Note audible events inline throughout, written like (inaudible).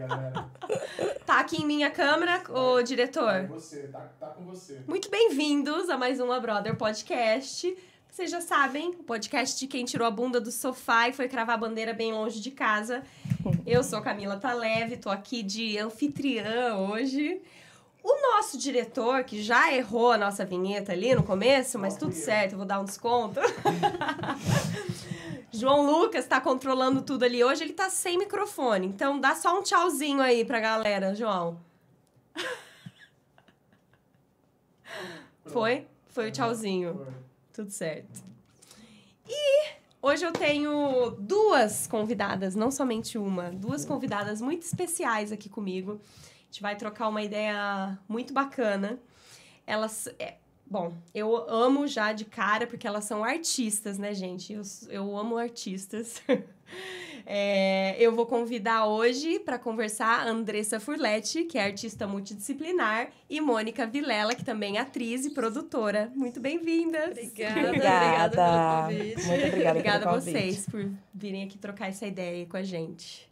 galera. Tá aqui em minha câmera, o diretor. você, tá, tá com você. Muito bem-vindos a mais um A Brother Podcast. Vocês já sabem, o podcast de quem tirou a bunda do sofá e foi cravar a bandeira bem longe de casa. Eu sou Camila Taleve, tô aqui de anfitriã hoje. O nosso diretor, que já errou a nossa vinheta ali no começo, mas tudo certo, eu vou dar um desconto. (laughs) João Lucas tá controlando tudo ali hoje, ele tá sem microfone. Então dá só um tchauzinho aí pra galera, João. Foi? Foi o tchauzinho. Foi. Tudo certo. E hoje eu tenho duas convidadas, não somente uma, duas convidadas muito especiais aqui comigo. A gente vai trocar uma ideia muito bacana. Elas. Bom, eu amo já de cara, porque elas são artistas, né, gente? Eu, eu amo artistas. (laughs) É, eu vou convidar hoje para conversar a Andressa Furletti, que é artista multidisciplinar, e Mônica Vilela, que também é atriz e produtora. Muito bem-vindas! Obrigada, Obrigada. obrigada pelo convite. Muito obrigada, Obrigada a vocês por virem aqui trocar essa ideia aí com a gente.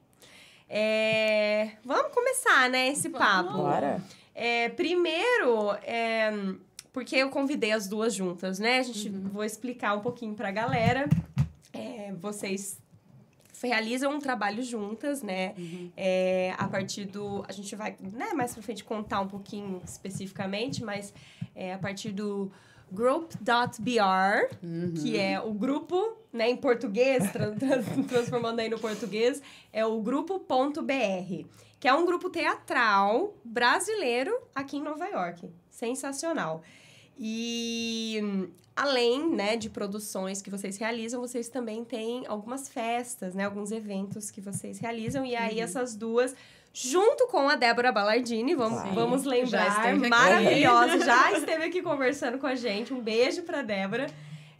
É, vamos começar, né, esse papo. Bora? É, primeiro, é, porque eu convidei as duas juntas, né? A gente Uhum. vou explicar um pouquinho pra galera. É, vocês realizam um trabalho juntas, né? Uhum. É, a partir do. A gente vai, né, mais pra frente contar um pouquinho especificamente, mas é, a partir do group.br, Uhum. que é o grupo, né, em português, tra- tra- (laughs) transformando aí no português, é o grupo.br, que é um grupo teatral brasileiro aqui em Nova York. Sensacional. E além, né, de produções que vocês realizam, vocês também têm algumas festas, né, alguns eventos que vocês realizam e aí essas duas junto com a Débora Ballardini, vamos, Sim, vamos já lembrar, aqui. maravilhosa, (laughs) já esteve aqui conversando com a gente. Um beijo pra Débora.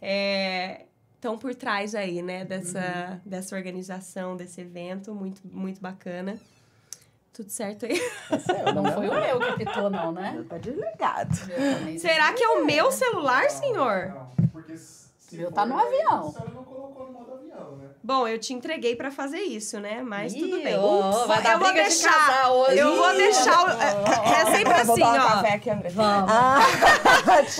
É, estão por trás aí, né, dessa, dessa organização, desse evento, muito, muito bacana. Tudo certo aí? É o Não meu. foi o meu que apitou, não, né? Tá desligado. Será que é o meu celular, Não, senhor? Não, porque se Meu tá no avião. A senhora não colocou no modo né? Bom, eu te entreguei pra fazer isso, né? Mas tudo Ih, bem. ó, vai dar eu vou briga de deixar. casal hoje. Eu vou deixar. o- ó, ó, É, é sempre Vou assim, tomar um ó. café aqui, André. Vamos. Ah, (laughs) Vamos falar de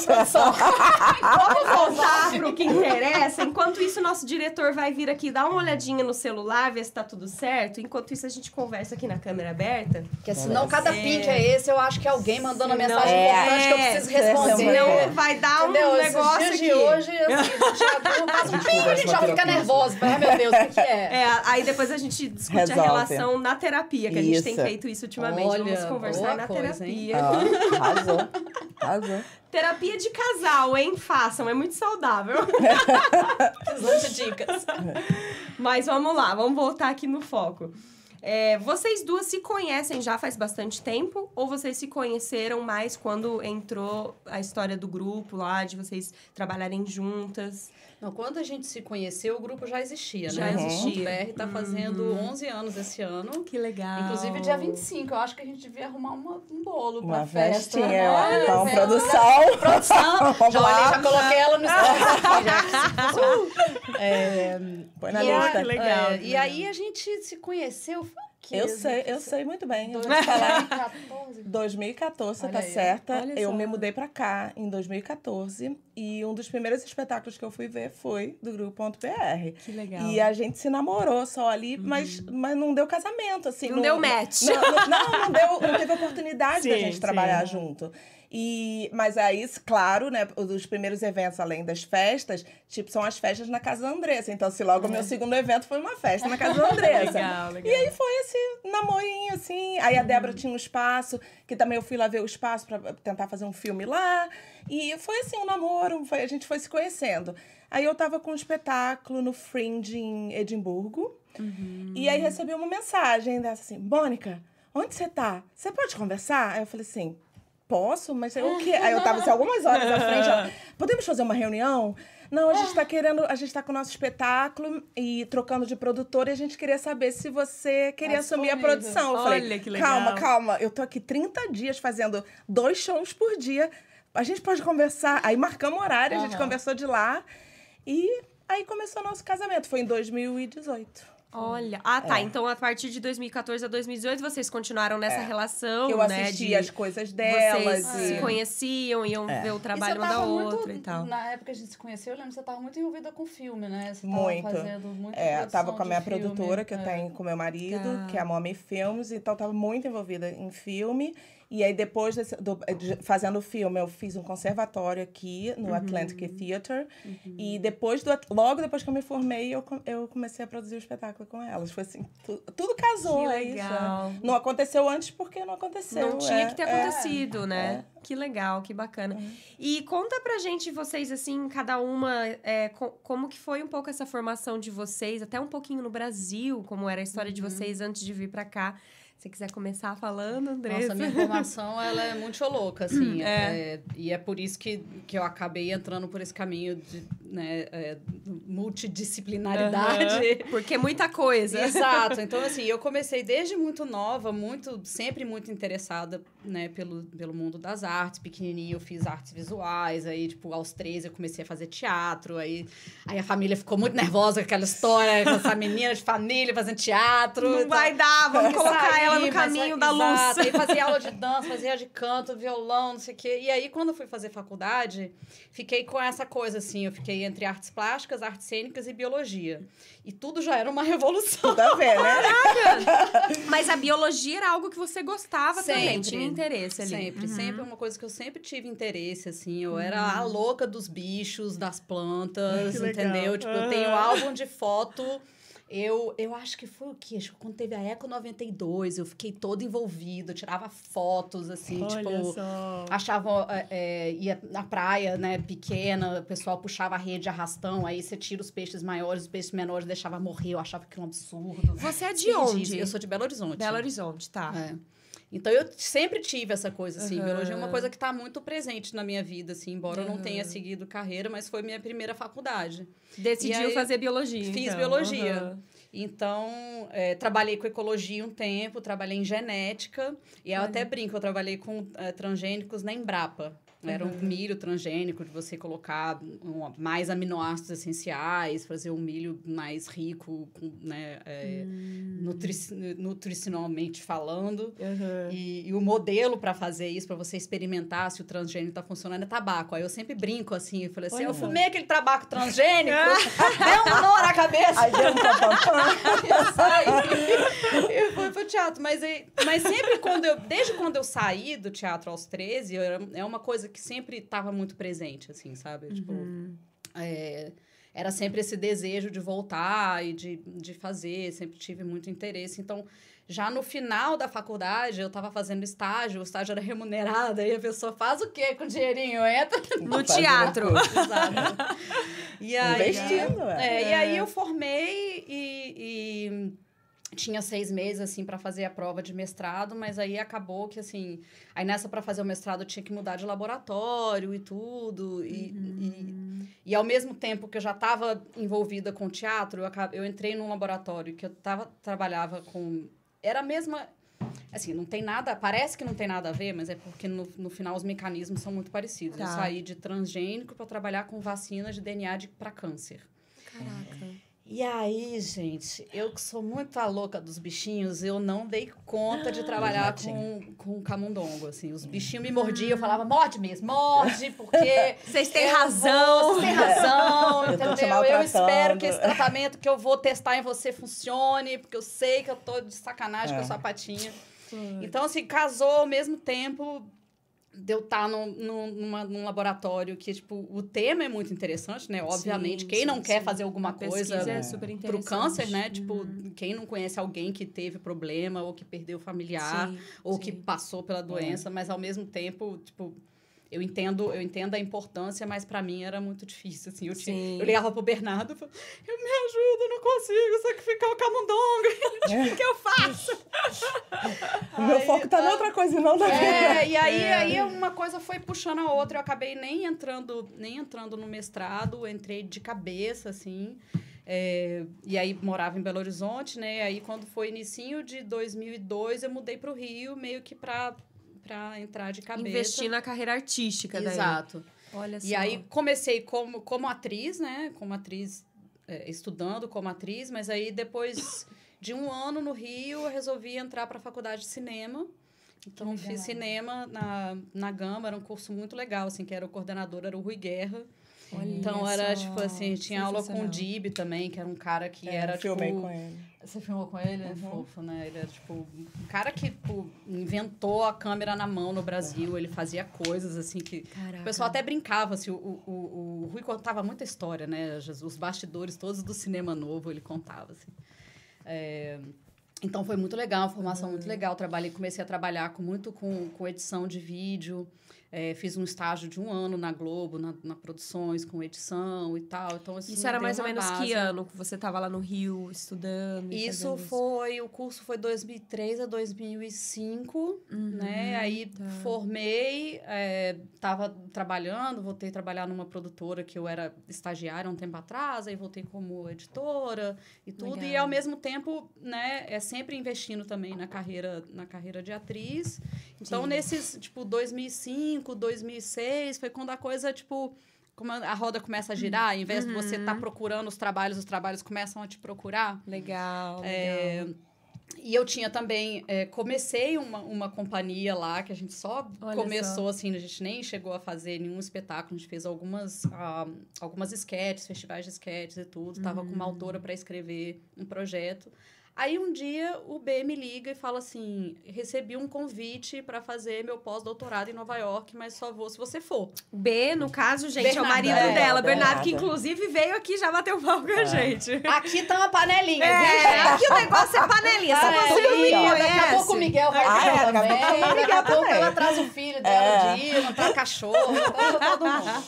cheers. produção. (laughs) Vamos voltar pro que interessa. Enquanto isso, nosso diretor vai vir aqui dar uma olhadinha no celular, ver se tá tudo certo. Enquanto isso, a gente conversa aqui na câmera aberta. Porque senão cada É. pinte é esse, eu acho que é alguém mandando a mensagem É. importante que eu preciso É, responder. senão- vai dar um Entendeu? negócio Esses aqui. dias de hoje, assim, já não faz um ping, a gente já fica nervosa. (laughs) Ai, meu Deus, o que, que é? É, aí depois a gente discute Resolve. a relação na terapia, que a gente tem feito isso ultimamente. Olha, Vamos conversar na coisa, terapia. Ó, (laughs) arrasou. Arrasou. Terapia de casal, hein? Façam, é muito saudável. (laughs) Precisando de dicas. Mas vamos lá, vamos voltar aqui no foco. É, vocês duas se conhecem já faz bastante tempo? Ou vocês se conheceram mais quando entrou a história do grupo lá, de vocês trabalharem juntas? Não, quando a gente se conheceu, o grupo já existia, Já né? existia. O BR tá fazendo 11 anos esse ano. Que legal. Inclusive, dia 25, eu acho que a gente devia arrumar uma- um bolo pra Uma festa. festinha. Olha, Então, festa. produção. (laughs) Produção. (laughs) Vamos já olhei, já coloquei ela no (laughs) Instagram. é, Põe na e a- lista. que legal, é, que e legal. aí a gente se conheceu. Foi que Eu sei, eu sei muito bem. Eu vou te 2014. 2014, você Olha tá aí, certa. olha Eu só. me mudei pra cá em 2014 e um dos primeiros espetáculos que eu fui ver foi do grupo.br. Que legal. Uhum. E a gente se namorou só ali, mas, mas não deu casamento, assim. Não deu match. Não, não, não, não deu, não teve oportunidade da (laughs) Sim, gente sim. trabalhar junto. E, mas aí, claro, né, os primeiros eventos, além das festas, tipo, são as festas na casa da Andressa. Então, se logo o meu segundo evento foi uma festa na (laughs) casa da Andressa. Legal, legal. E aí foi esse namorinho, assim. Aí a Débora tinha um espaço, que também eu fui lá ver o espaço pra tentar fazer um filme lá. E foi assim, um namoro, foi, a gente foi se conhecendo. Aí eu tava com um espetáculo no Fringe em Edimburgo. E aí recebi uma mensagem dessa assim, Mônica, onde você tá? Você pode conversar? Aí eu falei assim, posso? Mas eu, o quê? (laughs) Aí eu tava assim, algumas horas à frente. ela, (laughs) Podemos fazer uma reunião? Não, a gente tá querendo, a gente tá com o nosso espetáculo e trocando de produtor e a gente queria saber se você queria Tá assumir a disponível. produção. Eu Olha falei, que legal. calma, calma, eu tô aqui 30 dias fazendo dois shows por dia. A gente pode conversar. Aí marcamos horário, a gente conversou de lá e aí começou o nosso casamento. Foi em 2018. Olha. Ah, tá. É. Então, a partir de 2014 a 2018, vocês continuaram nessa É. relação, Eu né? assistia de as coisas delas. Vocês e- se conheciam, iam É. ver o trabalho uma da outra muito, e tal. Na época que a gente se conheceu, eu lembro que você tava muito envolvida com filme, né? Você Muito. tava fazendo muita É, produção tava com a minha filme. produtora, que eu É. tenho com meu marido, Tá. que é a Mommy Films, então tava muito envolvida em filme. E aí, depois desse- do- de- fazendo o filme, eu fiz um conservatório aqui no Atlantic Uhum. Theatre. E depois do, logo depois que eu me formei, eu, eu comecei a produzir o espetáculo com elas. Foi assim, tu- tudo casou, Que é isso. é. legal. Não aconteceu antes porque não aconteceu. Não tinha é, que ter é. acontecido, né? Que legal, que bacana. E conta pra gente, vocês, assim, cada uma, é, co- como que foi um pouco essa formação de vocês, até um pouquinho no Brasil, como era a história de vocês antes de vir pra cá. Se quiser começar falando, Andressa. Nossa, minha formação, ela é muito louca, assim. é, e é por isso que, que eu acabei entrando por esse caminho de né, é, multidisciplinaridade. Aham, Porque é muita coisa. Exato. Então, (laughs) assim, eu comecei desde muito nova, muito, sempre muito interessada, né, pelo, pelo mundo das artes. Pequenininha eu fiz artes visuais, aí, tipo, aos 13 eu comecei a fazer teatro, aí, aí a família ficou muito nervosa com aquela história, com essa menina de família fazendo teatro. Não Então, vai dar, vamos (laughs) colocar sair, ela no mas caminho é- da luz. exato. Aí fazia aula de (laughs) dança, fazia de canto, violão, não sei o quê. E aí, quando eu fui fazer faculdade, fiquei com essa coisa, assim. Eu fiquei entre artes plásticas, artes cênicas e biologia. E tudo já era uma (laughs) revolução. Tudo a ver, né? Mas a biologia era algo que você gostava também, Sempre. tinha interesse ali. Sempre, Uhum. sempre é uma coisa que eu sempre tive interesse, assim. Eu era a louca dos bichos, das plantas, Que legal. entendeu? Tipo, eu tenho álbum de foto. Eu, eu acho que foi o quê? Acho que quando teve a Eco 92, eu fiquei toda envolvida, eu tirava fotos, assim, tipo. só. Achava, é, é, ia na praia, né, pequena, o pessoal puxava a rede de arrastão, aí você tira os peixes maiores, os peixes menores deixava morrer, eu achava aquilo um absurdo. Você é de Sim, onde? Eu sou de Belo Horizonte. Belo Horizonte, tá. É. Então eu sempre tive essa coisa, assim. Aham. Biologia é uma coisa que está muito presente na minha vida, assim, embora eu não tenha seguido carreira, mas foi minha primeira faculdade. Decidiu aí, fazer biologia. fiz então. biologia. Aham. Então, é, trabalhei com ecologia um tempo, trabalhei em genética, e eu até brinco, eu trabalhei com é, transgênicos na Embrapa. Era um milho transgênico de você colocar um- mais aminoácidos essenciais, fazer um milho mais rico, né, é, Hum. nutrici- nutricionalmente falando. Aham. E, e o modelo para fazer isso, para você experimentar se o transgênico tá funcionando, é tabaco. Aí eu sempre brinco assim, eu falei assim: Olha. eu fumei aquele tabaco transgênico, (laughs) deu um nó na cabeça. Aí deu um. Eu (laughs) saí e fui pro teatro. Mas, mas sempre quando eu. Desde quando eu saí do teatro aos 13, eu é uma coisa que sempre estava muito presente, assim, sabe? Tipo. é, era sempre esse desejo de voltar e de, de fazer, sempre tive muito interesse. Então, já no final da faculdade, eu estava fazendo estágio, o estágio era remunerado, aí a pessoa faz o quê com o dinheirinho? Entra No teatro. coisa. Exato. (laughs) E aí, Investindo, é, é. E aí eu formei e, e tinha seis meses, assim, para fazer a prova de mestrado, mas aí acabou que, assim... Aí nessa, para fazer o mestrado, eu tinha que mudar de laboratório e tudo. E, e, e ao mesmo tempo que eu já estava envolvida com teatro, eu, eu entrei num laboratório que eu tava, trabalhava com... Era a mesma... Assim, não tem nada... Parece que não tem nada a ver, mas é porque no, no final os mecanismos são muito parecidos. Eu Tá. saí de transgênico para trabalhar com vacinas de DNA para câncer. Caraca. E aí, gente, eu que sou muito a louca dos bichinhos, eu não dei conta de trabalhar com, com camundongo, assim. Os bichinhos me mordiam, eu falava, morde mesmo, morde, porque... (laughs) Vocês têm razão. Vocês têm razão, Eu entendeu? Eu espero que esse tratamento que eu vou testar em você funcione, porque eu sei que eu tô de sacanagem com É. a sua patinha. Então, assim, casou ao mesmo tempo de eu estar num, num, numa- num laboratório que, tipo, o tema é muito interessante, né? Obviamente, Sim, quem sim, não quer sim. fazer alguma coisa é pro interessante. câncer, né? Tipo, quem não conhece alguém que teve problema ou que perdeu familiar ou que passou pela doença, mas ao mesmo tempo, tipo, eu entendo, eu entendo a importância, mas pra mim era muito difícil, assim. Eu, tinha, Sim. eu ligava pro Bernardo e falava, eu me ajuda, eu não consigo sacrificar o camundongo. (laughs) O que eu faço? O meu Aí, foco tá ah, em outra coisa e não na É, e aí, É. aí uma coisa foi puxando a outra. Eu acabei nem entrando, nem entrando no mestrado, entrei de cabeça, assim. É, e aí morava em Belo Horizonte, né? Aí quando foi inicinho de 2002, eu mudei para o Rio, meio que para para entrar de cabeça. Investir na carreira artística daí. Exato. Olha só. E aí comecei como, como atriz, né? Como atriz é, estudando como atriz, mas aí depois de um ano no Rio, eu resolvi entrar para a faculdade de cinema. Então, legal. fiz cinema na, na Gama, era um curso muito legal, assim, que era o coordenador, era o Rui Guerra. Olha Então, era, só, tipo assim, tinha aula com o. Dib também, que era um cara que É, era, filmei tipo... com ele. Você filmou com ele? É Uhum. fofo, né? Ele era, tipo, um cara que, tipo, inventou a câmera na mão no Brasil. Ele fazia coisas, assim, que... Caraca. O pessoal até brincava, assim, o, o, o, Rui contava muita história, né? Os bastidores todos do cinema novo, ele contava, assim. É, Então, foi muito legal, uma formação muito legal. Trabalhei, comecei a trabalhar com, muito com, com edição de vídeo. É, fiz um estágio de um ano na Globo, na, na produções, com edição e tal. Então, isso Isso era mais ou menos base. que ano que você tava lá no Rio estudando? e Isso foi, o curso foi 2003 a 2005, né? Aí tá. formei, é, tava trabalhando, voltei a trabalhar numa produtora que eu era estagiária um tempo atrás, aí voltei como editora e tudo. E Legal. ao mesmo tempo, né, é sempre investindo também na carreira, na carreira de atriz. Então, Sim. nesses, tipo, 2005, 2006, foi quando a coisa, tipo, como a roda começa a girar, ao invés de você estar Uhum. procurando os trabalhos, os trabalhos começam a te procurar. Legal, legal. É, E eu tinha também, é, comecei uma, uma companhia lá, que a gente só Olha começou, assim, a gente nem chegou a fazer nenhum espetáculo, a gente fez algumas, ah, algumas sketches, festivais de sketches e tudo, tava com uma Uhum. autora para escrever um projeto. Aí um dia o B me liga e fala assim: recebi um convite para fazer meu pós-doutorado em Nova York, mas só vou se você for. O B, no caso, gente, é o Bernardo, marido é, dela, Bernardo, que Bernardo. inclusive veio aqui já bateu pau com a gente. Aqui tá uma panelinha, É, gente? aqui o negócio é panelinha, é, você não me conhece. Daqui a pouco o Miguel vai Ah, é, também. Daqui Miguel a pouco ela traz o filho dela, É. o Dino, tá cachorro, todo mundo.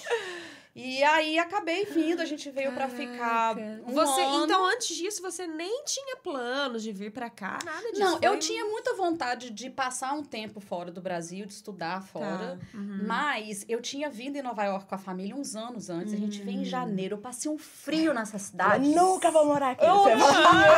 E aí acabei vindo, a gente veio pra ficar um você, ano. Então, antes disso, você nem tinha planos de vir pra cá, nada disso. Não, foi eu tinha muita vontade de passar um tempo fora do Brasil, de estudar fora. Tá. Uhum. Mas eu tinha vindo em Nova York com a família uns anos antes. A gente veio em Hum. janeiro. Eu passei um frio nessa Eu cidade. nunca vou morar aqui. Eu odiei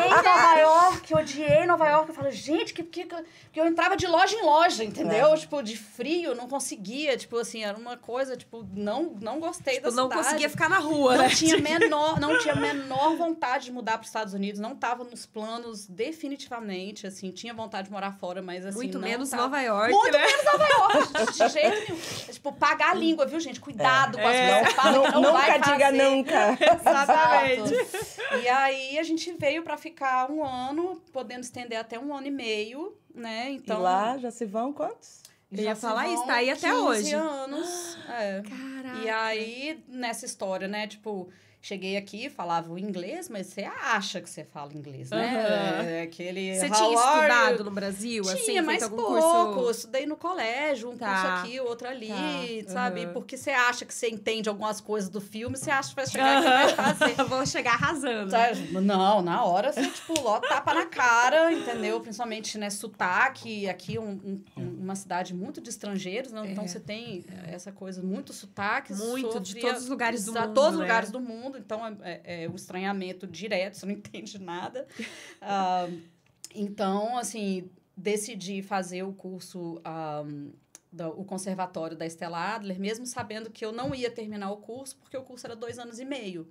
Nova York, eu odiei Nova York. Eu falo, gente, que, que, que eu entrava de loja em loja, entendeu? É. Tipo, de frio, não conseguia. Tipo assim, era uma coisa, tipo, não, não gostei Tipo, da não cidade. conseguia ficar na rua, Não né? tinha, (laughs) menor, não tinha a menor vontade de mudar para os Estados Unidos. Não tava nos planos definitivamente, assim. Tinha vontade de morar fora, mas assim, Muito não menos tava. Nova York, Muito né? menos Nova York, de jeito nenhum. É, tipo, pagar a língua, viu, gente? Cuidado com as É. coisas fala, não vai nunca diga fazer. nunca. (laughs) Exatamente. Exato. E aí a gente veio pra ficar um ano, podendo estender até um ano e meio, né? Então. E lá já se vão quantos? Eu ia falar isso, tá aí até 15 hoje. anos. (gasps) É. Caraca. E aí, nessa história, né? Tipo, cheguei aqui, falava o inglês, mas você acha que você fala inglês, né? É aquele. Você "How tinha estudado you?" no Brasil, assim? Tinha, feito mas algum pouco. curso? Estudei no colégio, um Tá. curso aqui, outro ali, Tá, sabe? aham. Porque você acha que você entende algumas coisas do filme, você acha que vai chegar aqui e vai fazer. (laughs) Vou chegar arrasando. Sabe? Não, na hora você, tipo, ó, tapa na cara, entendeu? Principalmente, né, sotaque. Aqui é um, um- uma cidade muito de estrangeiros, né? Então É. você tem essa coisa, muito sotaque. Muito, de sofria- todos os lugares do mundo, Todos os né? lugares do mundo. Então, é, é- é o estranhamento direto, você não (laughs) entende nada. Ah, então, assim, decidi fazer o curso... ah, da- o conservatório da Estela Adler, mesmo sabendo que eu não ia terminar o curso, porque o curso era dois anos e meio.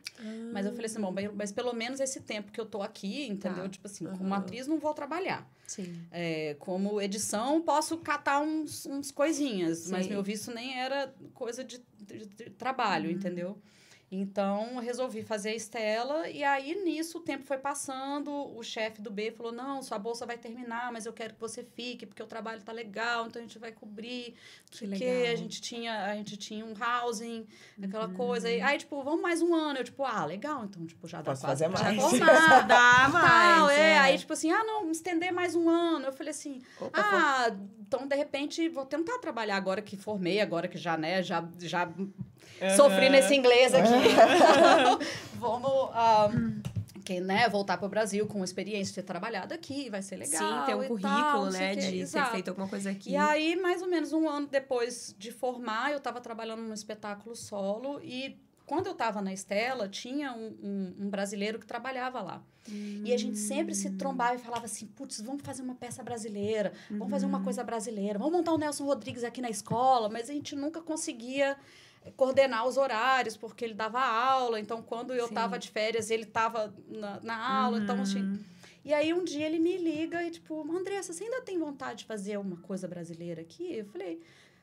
Mas eu falei assim, bom, mas pelo menos esse tempo que eu tô aqui, entendeu? Tá. Tipo assim, como Aham. atriz não vou trabalhar. Sim. É, como edição, posso catar uns, uns coisinhas, mas Sei. meu visto nem era coisa de, de- de trabalho, Uhum. entendeu? Então, resolvi fazer a Estela, e aí nisso o tempo foi passando. O chefe do B falou: Não, sua bolsa vai terminar, mas eu quero que você fique, porque o trabalho tá legal, então a gente vai cobrir. Que Que legal. A gente tinha, a gente tinha um housing, aquela Uhum. coisa. Aí, aí, tipo, vamos mais um ano. Eu, tipo, ah, legal, então, tipo, já dá Posso quase fazer pra mais. formar. Dá Tal, (laughs) mais. é. Aí, tipo assim, ah, não, estender mais um ano. Eu falei assim, Opa, ah, então, de repente, vou tentar trabalhar agora que formei, agora que já, né, já, já sofri nesse inglês aqui. (laughs) Vamos, ah, que, né, voltar para o Brasil com experiência de ter trabalhado aqui, vai ser legal. Sim, ter um currículo, tal, né? De ter Exato. feito alguma coisa aqui. E aí, mais ou menos um ano depois de formar, eu estava trabalhando num espetáculo solo e quando eu estava na Estela, tinha um, um- um brasileiro que trabalhava lá. E a gente sempre se trombava e falava assim, putz, vamos fazer uma peça brasileira, vamos fazer uma coisa brasileira, vamos montar o Nelson Rodrigues aqui na escola, mas a gente nunca conseguia coordenar os horários, porque ele dava aula. Então, quando eu Sim. tava de férias, ele tava na, na aula. Então, assim. E aí, um dia ele me liga e, tipo, Andressa, você ainda tem vontade de fazer uma coisa brasileira aqui? Eu falei,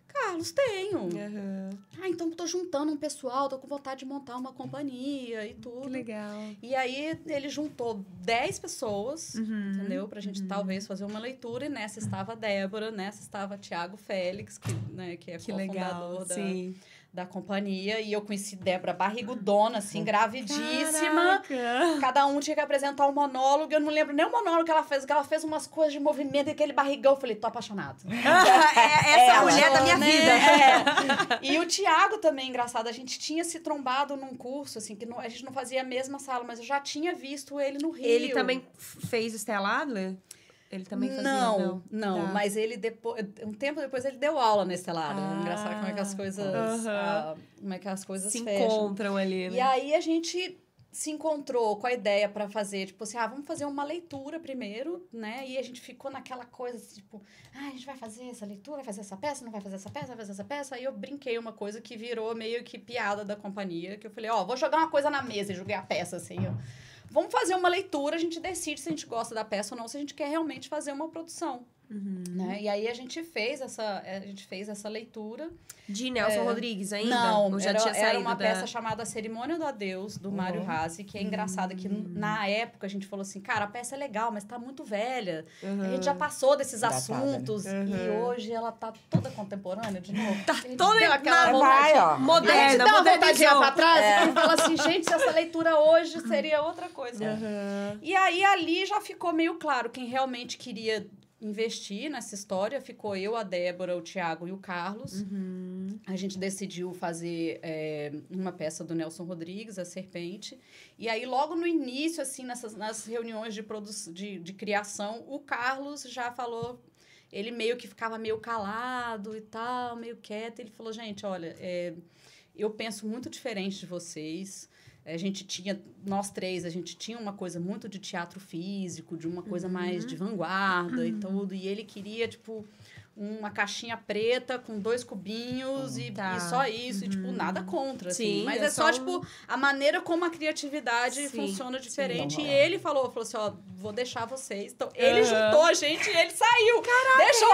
Carlos, tenho. Aham. Ah, então tô juntando um pessoal, tô com vontade de montar uma companhia e tudo. Que legal. E aí ele juntou 10 pessoas, Uhum. entendeu? Pra gente talvez fazer uma leitura. E nessa estava a Débora, nessa estava Tiago Félix, que, né, que é Que legal. cofundador da, Sim. Da companhia. E eu conheci Débora barrigudona, assim, gravidíssima. Caraca. Cada um tinha que apresentar um monólogo. Eu não lembro nem o monólogo que ela fez, que ela fez umas coisas de movimento e aquele barrigão. Eu falei, tô apaixonado. (laughs) É essa Ela, mulher da minha né? vida. É. (laughs) E o Tiago também, engraçado, a gente tinha se trombado num curso, assim, que não- a gente não fazia a mesma sala, mas eu já tinha visto ele no Rio. Ele também fez Stella Adler? Ele também fazia? Não, não, Tá. mas ele depois, um tempo depois ele deu aula na Estelada. Ah. Engraçado como é que as coisas, Aham. ah, como é que as coisas Se fecham. encontram ali, né? E aí a gente se encontrou com a ideia pra fazer, tipo assim, ah, vamos fazer uma leitura primeiro, né? E a gente ficou naquela coisa, assim, tipo, ah, a gente vai fazer essa leitura, vai fazer essa peça, não vai fazer essa peça, vai fazer essa peça. Aí eu brinquei uma coisa que virou meio que piada da companhia, que eu falei, ó, vou jogar uma coisa na mesa e joguei a peça, assim, ó. Vamos fazer uma leitura, a gente decide se a gente gosta da peça ou não, se a gente quer realmente fazer uma produção, Uhum. né? E aí a gente fez essa, a gente fez essa leitura. De Nelson Rodrigues ainda? É. Não, já era, tinha era uma da... peça chamada Cerimônia do Adeus, do Mário Razzi, que é engraçado que na época a gente falou assim, cara, a peça é legal, mas tá muito velha. Uhum. A gente já passou desses Datada, né? assuntos e Uhum. hoje ela tá toda contemporânea de novo. Tá toda deu aquela na- vontade. Vai, ó. A gente Moderna, dá uma olhar pra trás e (laughs) fala assim, gente, se essa leitura hoje seria outra coisa. Uhum. E aí ali já ficou meio claro quem realmente queria investir nessa história. Ficou eu, a Débora, o Tiago e o Carlos. Uhum. A gente decidiu fazer é, uma peça do Nelson Rodrigues, A Serpente. E aí, logo no início, assim, nessas, nas reuniões de, de, de criação, o Carlos já falou. Ele meio que ficava meio calado e tal, meio quieto. Ele falou: gente, olha, é, eu penso muito diferente de vocês. A gente tinha, nós três, a gente tinha uma coisa muito de teatro físico, de uma coisa mais de vanguarda e tudo. E ele queria, tipo, uma caixinha preta com dois cubinhos e, Tá. e só isso. E, tipo, nada contra, assim. Sim, Mas é é, só, um- tipo, a maneira como a criatividade Sim, funciona diferente. Não, e é. ele falou, falou assim, ó, vou deixar vocês. Então, ele Aham. juntou a gente e ele saiu. Caraca, Deixou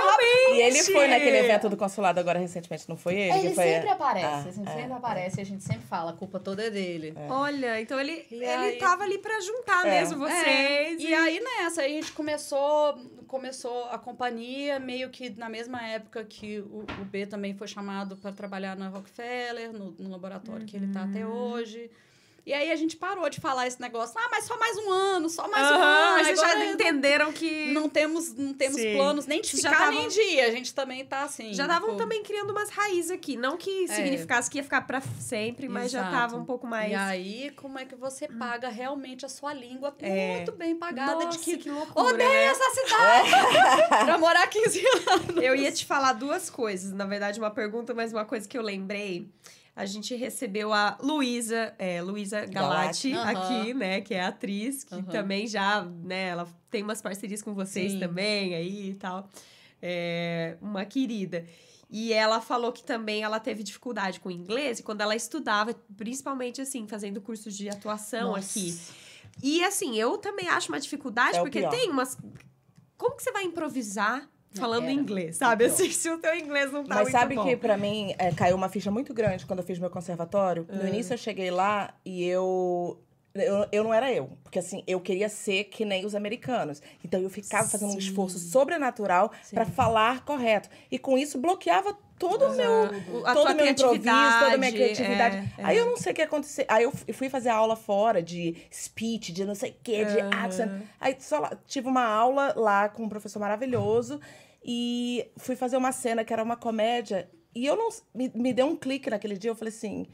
E ele foi naquele evento do consulado agora recentemente, não foi ele? Ele foi... sempre aparece, Ah, assim, é, sempre aparece. E a gente sempre fala, a culpa toda é dele. Olha, então ele, E ele aí- tava ali pra juntar É. mesmo vocês. É, E aí, nessa, aí a gente começou, começou a companhia, meio que na mesma época que o, o B também foi chamado para trabalhar na Rockefeller, no, no laboratório que ele está até hoje. E aí a gente parou de falar esse negócio, ah, mas só mais um ano, só mais um Aham, ano. vocês já entenderam que... Não temos, não temos Sim. planos nem de Vocês já ficar tavam- nem de ir. A gente também tá assim. Já estavam tipo, também criando umas raízes aqui. Não que significasse que ia ficar pra sempre, mas já Exato. tava um pouco mais... E aí, como é que você paga realmente a sua língua É. muito bem pagada Nossa, de que que loucura, odeio né? essa cidade (laughs) pra morar 15 anos. Eu ia te falar duas coisas. Na verdade, uma pergunta, mas uma coisa que eu lembrei. A gente recebeu a Luísa, é, Luísa Galati, Galati. aqui, né? Que é atriz, que Aham. também já, né? Ela tem umas parcerias com vocês Sim. também aí e tal. É, uma querida. E ela falou que também ela teve dificuldade com o inglês e quando ela estudava, principalmente assim, fazendo cursos de atuação Nossa. aqui. E assim, eu também acho uma dificuldade, É porque tem umas. Como que você vai improvisar falando inglês, sabe? É pior. Assim, se o teu inglês não tá Mas sabe bom. que pra mim é, caiu uma ficha muito grande quando eu fiz meu conservatório? Ah. No início eu cheguei lá e eu, eu. Eu não era eu. Porque assim, eu queria ser que nem os americanos. Então eu ficava fazendo um Sim. esforço sobrenatural Sim. pra falar correto. E com isso bloqueava todo o meu. A todo meu improviso, toda a minha criatividade, é, é. Aí eu não sei o que aconteceu. Aí eu fui fazer aula fora de speech, de não sei o quê, de Aham. accent. Aí só lá- tive uma aula lá com um professor maravilhoso e fui fazer uma cena que era uma comédia. E eu não. Me, me deu um clique naquele dia. Eu falei assim.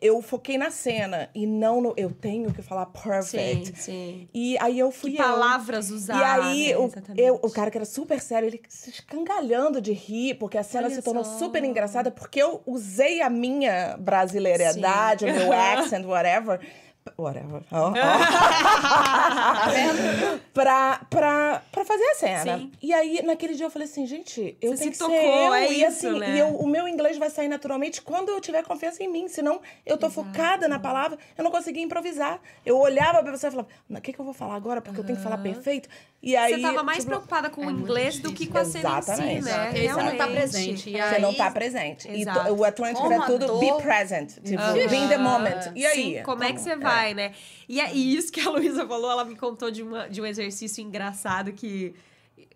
Eu foquei na cena e não no. Eu tenho que falar perfect. Sim, sim. E aí eu fui Que eu. palavras usar. E aí, né? o, eu, o cara que era super sério, ele se escangalhando de rir, porque a cena Olha se tornou só. super engraçada, porque eu usei a minha brasileiridade, o meu (laughs) accent, whatever, Whatever. (laughs) Tá vendo? pra, pra, pra fazer a cena. Sim. E aí, naquele dia, eu falei assim, gente, eu Você tenho se que tocou, ser eu. é e isso, assim, né? e eu- o meu inglês vai sair naturalmente quando eu tiver confiança em mim. Senão, eu tô focada na palavra, eu não conseguia improvisar. Eu olhava pra pessoa e falava, o que, que eu vou falar agora? Porque eu tenho que falar perfeito. E aí, Você tava mais tipo, preocupada com o é muito inglês do que com a cena em si, Exatamente. né? Exato. E aí você não tá presente. E Você não aí- tá presente. E Exato. to- o Atlântico era a tudo be present. Tipo, be in the moment. E aí? Sim, como é que você vai, né? E, é- isso que a Luísa falou, ela me contou de, uma, de um exercício engraçado que.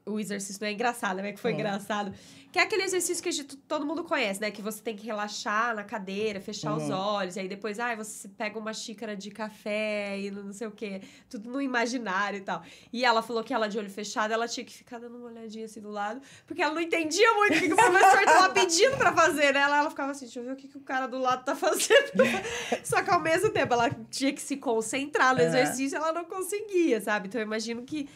O exercício não é engraçado, né? Que foi engraçado. Que é aquele exercício que gente- todo mundo conhece, né? Que você tem que relaxar na cadeira, fechar os olhos. E aí depois, ai, você pega uma xícara de café e não sei o quê. Tudo no imaginário e tal. E ela falou que ela, de olho fechado, ela tinha que ficar dando uma olhadinha assim do lado. Porque ela não entendia muito o que, o professor tava (laughs) pedindo pra fazer, né? Ela, ela ficava assim, deixa eu ver o que, que o cara do lado tá fazendo. (laughs) Só que ao mesmo tempo ela tinha que se concentrar no Aham. exercício ela não conseguia, sabe? Então eu imagino que.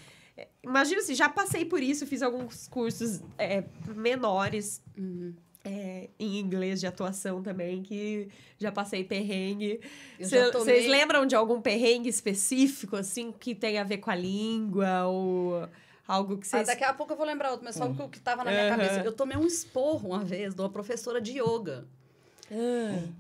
Imagino assim, já passei por isso, fiz alguns cursos é, menores Uhum. é, em inglês de atuação também, que já passei perrengue. Vocês tomei- lembram de algum perrengue específico, assim, que tem a ver com a língua ou algo que Ah, vocês. daqui a pouco eu vou lembrar outro, mas só o que tava na minha Aham. cabeça. Eu tomei um esporro uma vez de uma professora de yoga.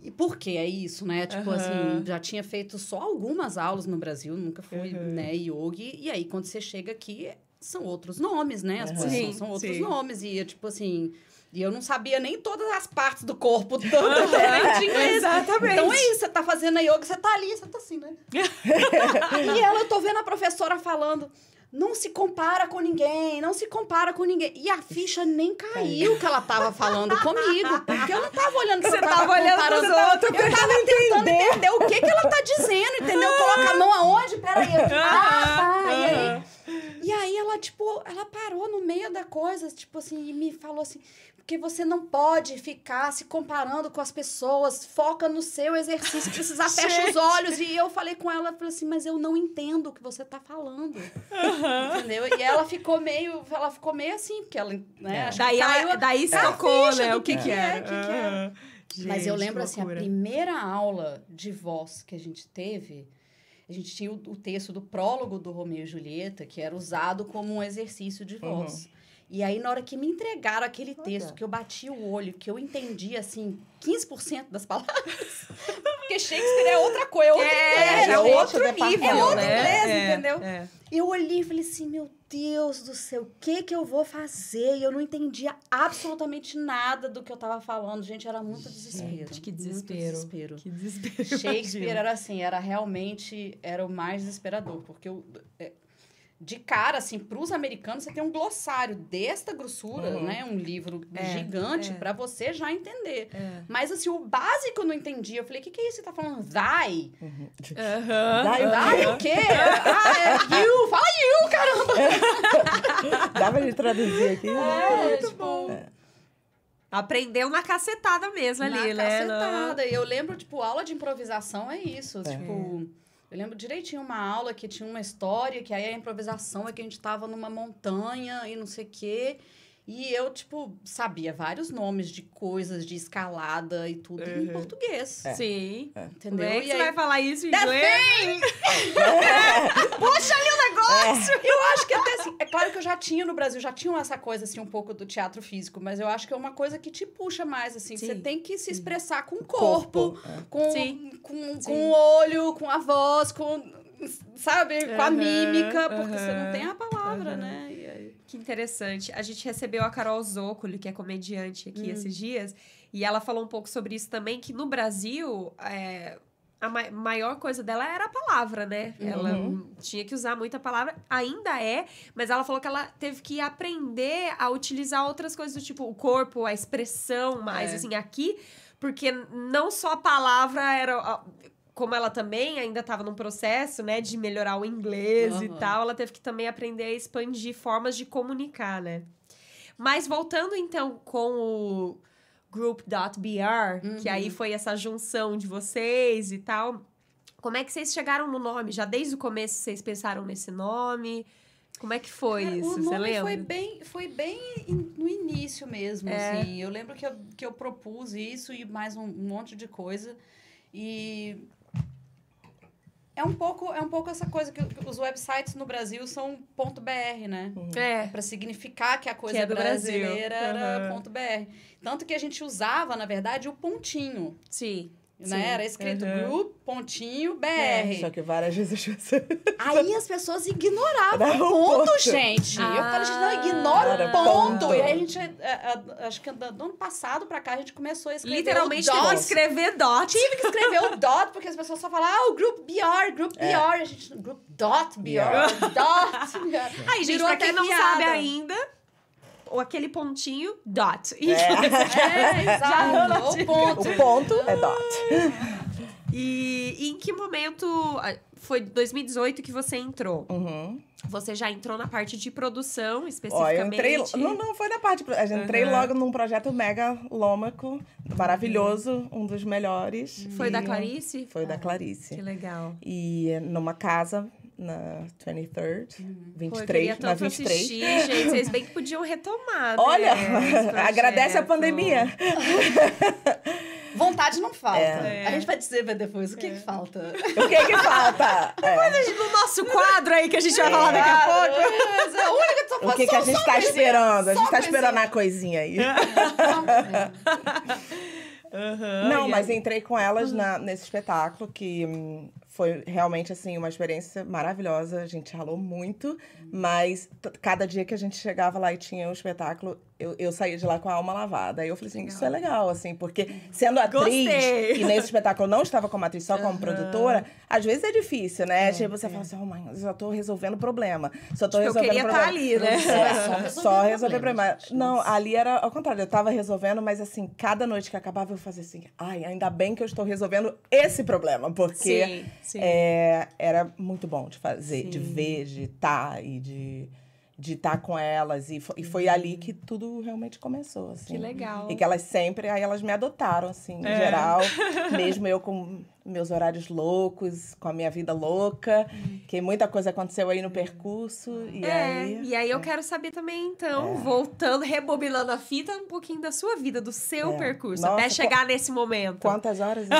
E por que é isso, né? Tipo Aham. assim, já tinha feito só algumas aulas no Brasil, nunca fui, Aham. né, yogi. E aí, quando você chega aqui, são outros nomes, né? As Aham. posições Sim, são outros sim. nomes. E, tipo assim... E eu não sabia nem todas as partes do corpo do diferente inglês. Exatamente. Então é isso, você tá fazendo a yoga, você tá ali, você tá assim, né? (laughs) e ela, eu tô vendo a professora falando, não se compara com ninguém, não se compara com ninguém. E a ficha nem caiu que ela tava falando comigo, porque eu não tava olhando Você eu tava, tava olhando comparando. pros outros, Eu tava tentando entender o que que ela tá dizendo, entendeu? Coloca a mão aonde? Peraí. Ah, tá. E aí, e aí ela, tipo, ela parou no meio da coisa, tipo assim, e me falou assim, porque você não pode ficar se comparando com as pessoas, foca no seu exercício, precisar (laughs) fecha os olhos. E eu falei com ela, falei assim, mas eu não entendo o que você tá falando. Entendeu? E ela ficou meio, ela ficou meio assim, porque ela, né, É. Daí, caiu ela, daí ficha né? do O que, que é, era. que que era. Aham. Mas eu Gente, lembro assim, a primeira aula de voz que a gente teve, a gente tinha o, o texto do prólogo do Romeu e Julieta, que era usado como um exercício de voz. E aí, na hora que me entregaram aquele texto, que eu bati o olho, que eu entendi, assim, 15% das palavras. (laughs) Porque Shakespeare é outra coisa, é outro É, inglês, é é outro nível, É outro né? inglês, É, entendeu? é. Eu olhei e falei assim, meu Deus do céu, o que que eu vou fazer? E eu não entendia absolutamente nada do que eu tava falando. Gente, era muito desespero. Gente, que muito desespero. desespero. Que desespero. (laughs) Shakespeare era assim, era realmente era o mais desesperador, porque eu, é, de cara, assim, pros americanos, você tem um glossário desta grossura, Uhum. né? Um livro É, gigante é. pra você já entender. É. Mas, assim, o básico eu não entendia. Eu falei, o que, que é isso? Você tá falando thy? Dá, Thy o quê? ah, é you! Fala you, caramba! (laughs) Dá pra gente traduzir aqui? É, Muito tipo, bom. Aprendeu na cacetada mesmo ali, na né? cacetada. E eu lembro, tipo, aula de improvisação é isso. Tipo, eu lembro direitinho uma aula que tinha uma história, que aí a improvisação é que a gente tava numa montanha e não sei o quê. E eu, tipo, sabia vários nomes de coisas, de escalada e tudo em Uhum. português. É. Sim. Entendeu? Como é que E você aí- vai falar isso em inglês? (laughs) Puxa ali o negócio! Eu acho que até assim, é claro que eu já tinha no Brasil, já tinha essa coisa assim um pouco do teatro físico, mas eu acho que é uma coisa que te puxa mais assim, Sim. você tem que se expressar com o corpo, Corpo, com Sim. com, Sim. com o olho, com a voz, com sabe, com a mímica, porque você não tem a palavra, né? Que interessante. A gente recebeu a Carol Zócoli, que é comediante aqui Hum. esses dias, e ela falou um pouco sobre isso também, que no Brasil, é, a ma- maior coisa dela era a palavra, né? Ela Uhum. tinha que usar muita palavra, ainda é, mas ela falou que ela teve que aprender a utilizar outras coisas do tipo o corpo, a expressão mais, É. assim, aqui, porque não só a palavra era... Como ela também ainda estava num processo, né, de melhorar o inglês e Aham. tal, ela teve que também aprender a expandir formas de comunicar, né? Mas voltando então com o group.br, que aí Uhum. foi essa junção de vocês e tal. Como é que vocês chegaram no nome? Já desde o começo vocês pensaram nesse nome? Como é que foi Cara, isso? O Você nome lembra? foi bem, foi bem no início mesmo, É. assim. Eu lembro que eu, que eu propus isso e mais um, um monte de coisa. E É um pouco, é um pouco essa coisa que os websites no Brasil são ponto .br, né? É. Para significar que a coisa Que é do brasileira Brasil. era Aham. ponto .br. Tanto que a gente usava, na verdade, o pontinho, Sim. Né? Sim. Era escrito Aham. group, pontinho, BR. É, Só que várias vezes as pessoas. (laughs) Aí as pessoas ignoravam o ponto, ponto. gente. eu falei, gente, não, Ah. ignora o ponto. ponto. E aí a gente, é, é, acho que do ano passado pra cá, a gente começou a escrever Literalmente o dot. escrever dot. Tive que escrever o dot, porque as pessoas só falam, ah, o group BR, group É. BR. A gente, group dot BR, dot BR. Aí, gente, Virou pra quem não piada. sabe ainda, aquele pontinho, dot. E, É, (laughs) exato. O ponto. O ponto é dot. e, (laughs) e em que momento... ah, Foi 2018 que você entrou. Uhum. Você já entrou na parte de produção, Ó, especificamente. eu entrei. Não, não foi na parte. Eu já entrei Uhum. logo num projeto mega lômaco, maravilhoso, um dos melhores. Foi da E- Clarice? Foi da Ah, Clarice. Que legal. E numa casa na 23rd, Pô, eu 23, queria na tanto 23. assistir, gente. Vocês bem que podiam retomar, né, Olha, esse agradece a pandemia. (laughs) Vontade não falta. É. A gente vai dizer depois o que, que falta. O que que falta? (laughs) É. No nosso quadro aí que a gente vai falar daqui a pouco. Mas é a única que tô O que, que a gente tá esperando? A gente tá esperando a coisinha aí. (laughs) Não, e mas entrei com elas na, nesse espetáculo que hum, foi realmente assim uma experiência maravilhosa. A gente ralou muito, mas cada dia que a gente chegava lá e tinha o espetáculo, eu, eu saía de lá com a alma lavada. Aí eu falei assim, isso é legal, assim, porque sendo atriz Gostei. e nesse espetáculo eu não estava como atriz, só como produtora, às vezes é difícil, né? tipo, você fala assim, oh, mãe, eu só tô resolvendo problema. Só tô Tipo, eu resolvendo queria problema. tá ali, né? É, Só só resolver problema. Não, ali era ao contrário, eu tava resolvendo, mas assim, cada noite que acabava eu fazia assim, ai, ainda bem que eu estou resolvendo esse problema, porque Sim, sim. é, era muito bom de fazer, de Sim. ver, de estar e de de estar com elas e foi, e foi ali que tudo realmente começou, assim. Que legal. E que elas sempre, aí elas me adotaram, assim, em É. geral. (laughs) mesmo eu com meus horários loucos, com a minha vida louca, que muita coisa aconteceu aí no percurso. E é, aí. e aí eu quero saber também, então, voltando, rebobinando a fita, um pouquinho da sua vida, do seu É. percurso, Nossa, até chegar nesse momento. Quantas horas, (laughs)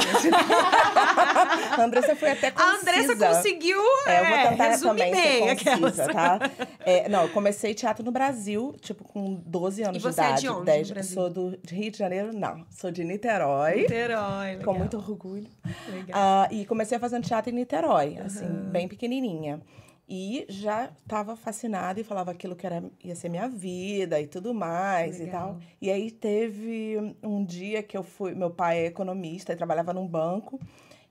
a Andressa foi até A concisa. Andressa conseguiu É, eu vou é, tentar resumir também bem ser aquelas. concisa, tá? É, não, eu comecei teatro no Brasil, tipo, com 12 anos E você de é idade. de onde, no 10 Brasil? Sou do de Rio de Janeiro, não. Sou de Niterói, Niterói, legal. com muito orgulho. Legal. Ah, e comecei fazendo teatro em Niterói, assim, bem pequenininha. E já estava fascinada e falava aquilo que era, ia ser minha vida e tudo mais e Legal. tal. E aí teve um dia que eu fui. Meu pai é economista e trabalhava num banco.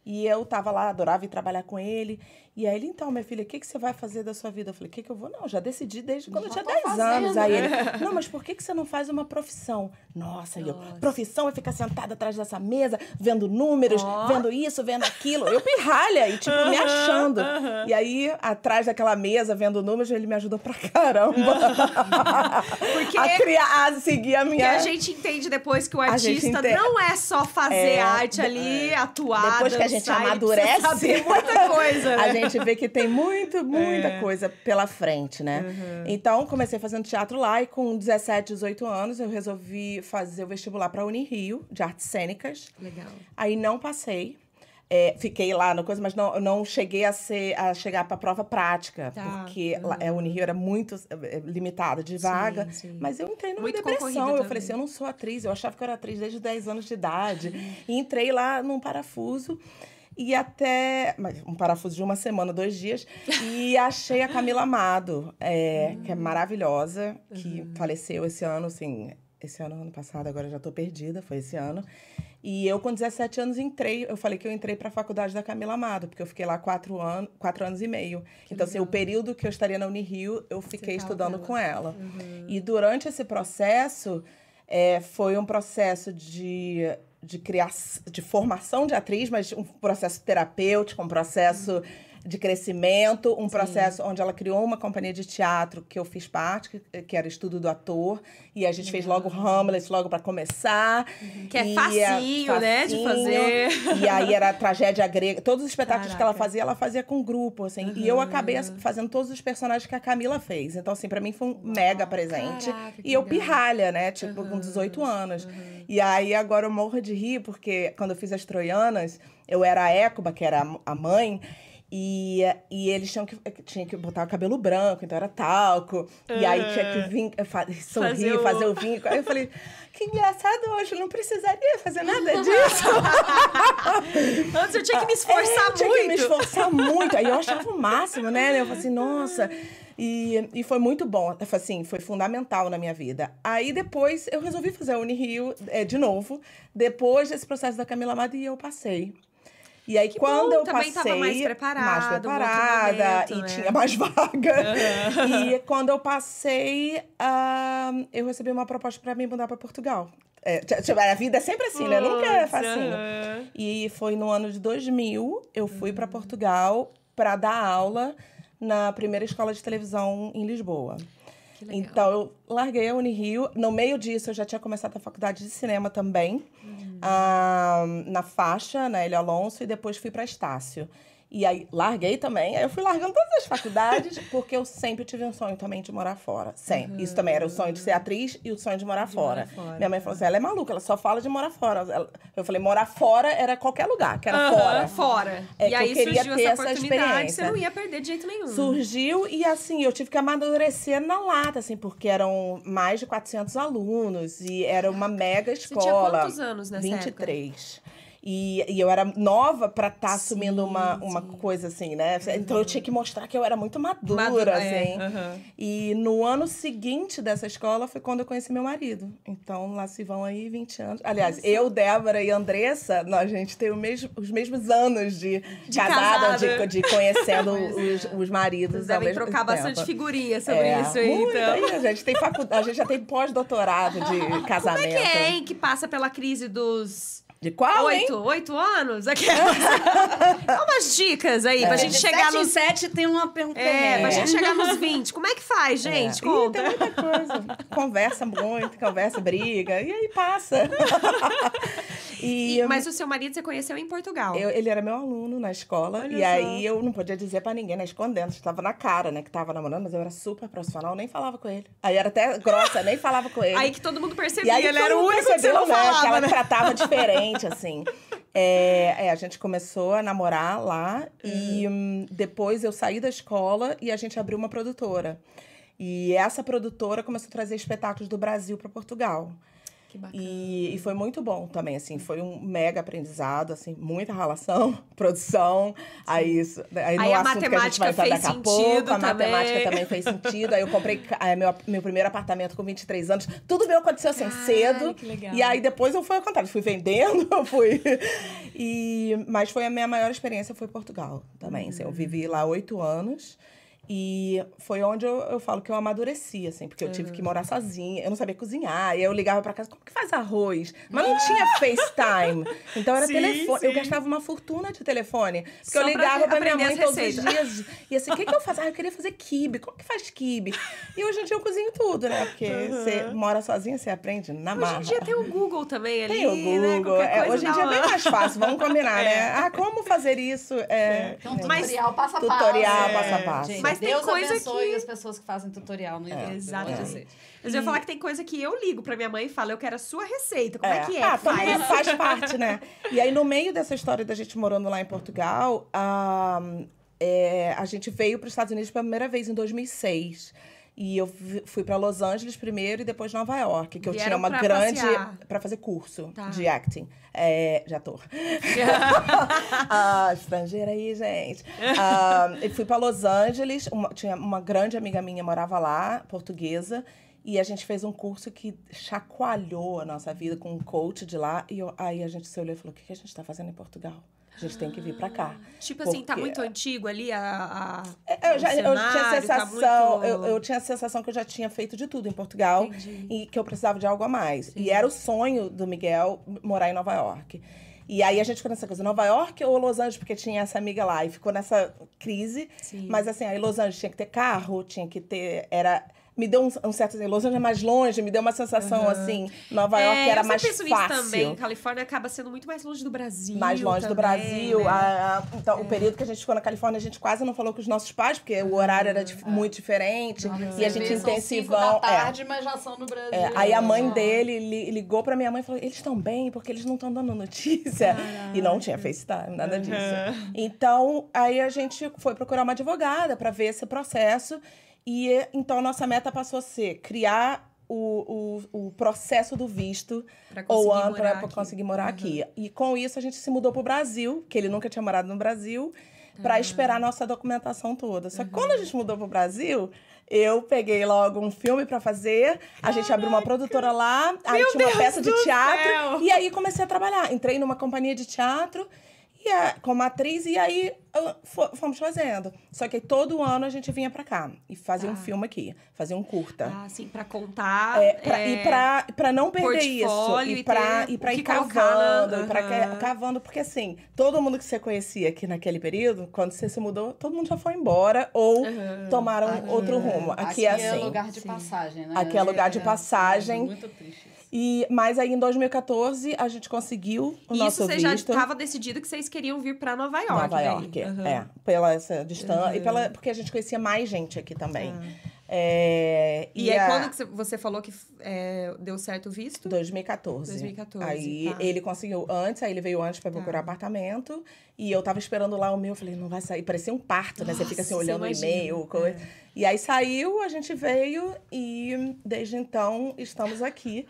E eu tava lá, adorava ir trabalhar com ele. E aí ele, então, minha filha, o que, que você vai fazer da sua vida? Eu falei, o que, que eu vou? Não, já decidi desde quando eu Já tinha tô 10 fazendo. anos. Aí ele, não, mas por que, que você não faz uma profissão? Nossa, e eu, Nossa. profissão é ficar sentada atrás dessa mesa, vendo números, Ó. vendo isso, vendo aquilo. Eu pirralha e, tipo, me achando. E aí, atrás daquela mesa, vendo números, ele me ajudou pra caramba. (laughs) Porque a criar, a seguir a Porque minha... a gente entende depois que o artista não é só fazer É, arte ali, atuar, Depois que a gente amadurece, muita coisa, (laughs) né? A gente vê que tem muito, (laughs) muita É. coisa pela frente, né? Uhum. Então, comecei fazendo teatro lá e com 17, 18 anos eu resolvi fazer o vestibular para a Unirio, de artes cênicas. Legal. Aí não passei. É, fiquei lá no coisa, mas não, não cheguei a, ser, a chegar para prova prática, Tá, porque é, a Unirio era muito é, limitada de vaga. sim. Mas eu entrei numa Muito depressão. Eu também. falei assim: eu não sou atriz, eu achava que eu era atriz desde 10 anos de idade. e entrei lá num parafuso. E até. mas Um parafuso de uma semana, dois dias. E achei a Camila Amado, é, que é maravilhosa, que faleceu esse ano, assim. Esse ano, ano passado, agora já tô perdida, foi esse ano. E eu, com 17 anos, entrei. Eu falei que eu entrei para a faculdade da Camila Amado, porque eu fiquei lá quatro, anos quatro anos e meio. então, assim, o período que eu estaria na Unirio, eu fiquei estudando com com ela. E durante esse processo, é, foi um processo de, de criação, de formação de atriz, mas um processo terapêutico, um processo de crescimento, um processo onde ela criou uma companhia de teatro que eu fiz parte, que, que era Estudo do Ator, e a gente fez logo Hamlet, logo para começar. Que é E facinho, né, de fazer. E aí era tragédia grega, todos os espetáculos que ela Caraca. fazia, ela fazia com grupo, assim. E eu acabei fazendo todos os personagens que a Camila fez. Então, assim, pra mim foi um mega presente. Caraca, e eu legal. pirralha, né? Tipo, com 18 anos. E aí agora eu morro de rir, porque quando eu fiz as Troianas, eu era a Écuba, que era a mãe. E, e eles tinham que, tinha que botar o cabelo branco, então era talco. E aí tinha que vir, eh, fa- sorrir, o- fazer o vinho. Aí eu falei, (laughs) que engraçado hoje, não precisaria fazer nada (laughs) disso. (laughs) Antes eu tinha que me esforçar É, eu tinha muito. que me esforçar muito. Aí eu achava o máximo, né? Eu falei assim, nossa. E, e foi muito bom, Foi assim, foi fundamental na minha vida. Aí depois eu resolvi fazer a Unirio é, de novo, depois desse processo da Camila Amado, e eu passei. E aí, Que quando bom, eu também passei. tava mais preparada, mais um preparada, momento, e né? tinha mais (laughs) vaga. E quando eu passei, ah, eu recebi uma proposta para me mudar para Portugal. É, a vida é sempre assim, né? Nunca é facinho. aham. E foi no ano de 2000, eu fui para Portugal para dar aula na primeira escola de televisão em Lisboa. Então, eu larguei a Unirio. No meio disso, eu já tinha começado a faculdade de cinema também, Uhum. ah, na faixa, na Hélio Alonso, e depois fui para Estácio. E aí, larguei também. Aí eu fui largando todas as faculdades, (laughs) porque eu sempre tive um sonho também de morar fora. Sempre. Isso também era o sonho de ser atriz e o sonho de morar, De fora. morar fora. Minha mãe falou assim: ela é maluca, ela só fala de morar fora. Eu falei: morar fora era qualquer lugar, que era Aham, fora. fora. É e aí eu queria surgiu ter essa essa oportunidade, você experiência. não ia perder de jeito nenhum. Surgiu e assim, eu tive que amadurecer na lata, assim, porque eram mais de 400 alunos e era uma mega Você tinha escola. quantos anos nessa época? 23. E, e eu era nova pra estar assumindo Sim, uma, uma sim. Uhum. coisa assim, né? Então eu tinha que mostrar que eu era muito madura, Madura, assim. é, aham. E no ano seguinte dessa escola foi quando eu conheci meu marido. Então lá se vão aí 20 anos. Aliás, eu, Débora e Andressa, nós, a gente tem o mesmo, os mesmos anos de, De casada, casada. De, de conhecendo (laughs) Pois os, os maridos. Vocês devem trocar bastante figurinha sobre É, isso aí, muito, então. aí a gente tem faculdade, a gente já tem pós-doutorado de (laughs) Como é casamento. que é, hein, que passa pela crise dos De qual, hein? oito, oito anos? Aquelas. (laughs) Dá umas dicas aí pra É. gente De chegar sete em nos... sete tem uma pergunta. É, pra É. gente chegar nos (laughs) 20. Como é que faz, gente? É. Ih, Conta. tem muita coisa. Conversa muito, conversa, briga, e aí passa. (laughs) e, E- mas o seu marido você conheceu em Portugal. eu- ele era meu aluno na escola, Olha e só. aí eu não podia dizer pra ninguém, né? Escondendo. Estava na cara, né? Que tava namorando, mas eu era super profissional, nem falava com ele. Aí era até grossa, nem falava com ele. Aí que todo mundo E percebia, aí ele todo era o único que você não né, que falava, ela né? tratava diferente, assim. É, é, a gente começou a namorar lá e Uhum. hum, depois eu saí da escola e a gente abriu uma produtora. E essa produtora começou a trazer espetáculos do Brasil para Portugal. Que bacana. E, e foi muito bom também, assim, foi um mega aprendizado, assim, muita relação, (laughs) produção, aí isso, aí no Aí a assunto que a gente matemática vai entrar daqui a pouco, a também. matemática também fez (laughs) sentido, aí eu comprei ca- eh, meu, meu primeiro apartamento com 23 anos, tudo meu aconteceu assim, Ai, cedo, que legal. e aí depois eu fui ao contrário, fui vendendo, (laughs) eu fui, e, mas foi a minha maior experiência, foi Portugal também, assim, eu vivi lá oito anos, e foi onde eu, eu falo que eu amadureci, assim, porque eu tive que morar sozinha, eu não sabia cozinhar, e aí eu ligava pra casa, como que faz arroz? Mas não tinha FaceTime, então era (laughs) Sim, telefone, eu sim. gastava uma fortuna de telefone, porque Só eu pra ligava pra, minha aprender mãe todos os dias, e assim, o que que eu (laughs) faço? Ah, eu queria fazer quibe, como que faz quibe? E hoje em dia eu cozinho tudo, né, porque você mora sozinha, você aprende na marra. Hoje em dia tem o Google também ali, Tem o né? Google. Qualquer é, hoje em dia é bem mais fácil, vamos combinar, (laughs) né? Ah, como fazer isso? É, um Mas- tutorial passo a passo. Tutorial É, passo a passo. Gente, Tem Deus coisa abençoe que- as pessoas que fazem tutorial no YouTube. Exatamente. vou dizer. Mas eu ia falar que tem coisa que eu ligo pra minha mãe e falo, eu quero a sua receita. Como é, que é? Ah, faz? (laughs) faz parte, né? E aí, no meio dessa história da gente morando lá em Portugal, ah, é, a gente veio para os Estados Unidos pela primeira vez em 2006. E eu fui para Los Angeles primeiro e depois Nova York, que eu Vieram tinha uma pra grande. para fazer curso Tá. de acting, é, de ator. (laughs) (laughs) ah, estrangeira aí, gente. Ah, eu fui para Los Angeles, uma- tinha uma grande amiga minha morava lá, portuguesa, e a gente fez um curso que chacoalhou a nossa vida com um coach de lá. E eu- aí a gente se olhou e falou: o que que a gente está fazendo em Portugal? A gente tem que vir para cá. Tipo assim, tá Porque- muito antigo ali a. a- É, Eu, já, o eu tinha a cenário, tá sensação, muito- eu, eu tinha a sensação que eu já tinha feito de tudo em Portugal Entendi. e que eu precisava de algo a mais. E era o sonho do Miguel morar em Nova York. E aí a gente ficou nessa coisa, Nova York ou Los Angeles, porque tinha essa amiga lá. E ficou nessa crise. Sim. Mas assim, aí Los Angeles tinha que ter carro, tinha que ter. Era, me deu um, um certo assim, Los Angeles é mais longe, me deu uma sensação assim, Nova York era eu mais penso fácil. nisso também. Califórnia acaba sendo muito mais longe do Brasil. mais longe do também, Brasil. né? a- a- então, o período que a gente ficou na Califórnia, a gente quase não falou com os nossos pais, porque o horário era dif- muito diferente. e a gente intensivão. da é. tarde, mas já são no Brasil. É, aí a mãe dele li- ligou pra minha mãe e falou: eles estão bem, porque eles não estão dando notícia. E não tinha FaceTime, nada disso. Então, aí a gente foi procurar uma advogada pra ver esse processo. E então a nossa meta passou a ser criar o, o, o processo do visto ou ano. Uhum. conseguir morar aqui. E com isso a gente se mudou pro Brasil, que ele nunca tinha morado no Brasil, pra esperar a nossa documentação toda. Só que Uhum. quando a gente mudou pro Brasil, eu peguei logo um filme pra fazer, a gente abriu uma produtora lá, aí tinha uma peça de teatro, céu! e aí comecei a trabalhar. Entrei numa companhia de teatro e a- como atriz, e aí ah, fo- fomos fazendo. Só que todo ano a gente vinha pra cá e fazia um Tá. filme aqui, fazia um curta. Ah, assim, pra contar. É, pra, E é, pra, pra não perder isso. E e pra, e pra ir cavando. e pra cavando. Porque assim, todo mundo que você conhecia aqui naquele período, quando você se mudou, todo mundo já foi embora ou tomaram outro rumo. Aqui, é assim. lugar de passagem, né? Aqui é lugar de passagem. Muito triste. E, mas aí em 2014 a gente conseguiu o E nosso isso você já visto. estava decidido que vocês queriam vir pra Nova York. Nova daí. York, Aham. é. Pela essa distância. E pela, porque a gente conhecia mais gente aqui também. É, E, aí, a- quando que você- falou que é, deu certo o visto? 2014. 2014, Aí tá. ele conseguiu antes, aí ele veio antes pra procurar apartamento. E eu tava esperando lá o meu, eu falei, não vai sair. Parecia um parto, né? Você fica assim Nossa, olhando o e-mail, coisa. E aí saiu, a gente veio e desde então estamos aqui.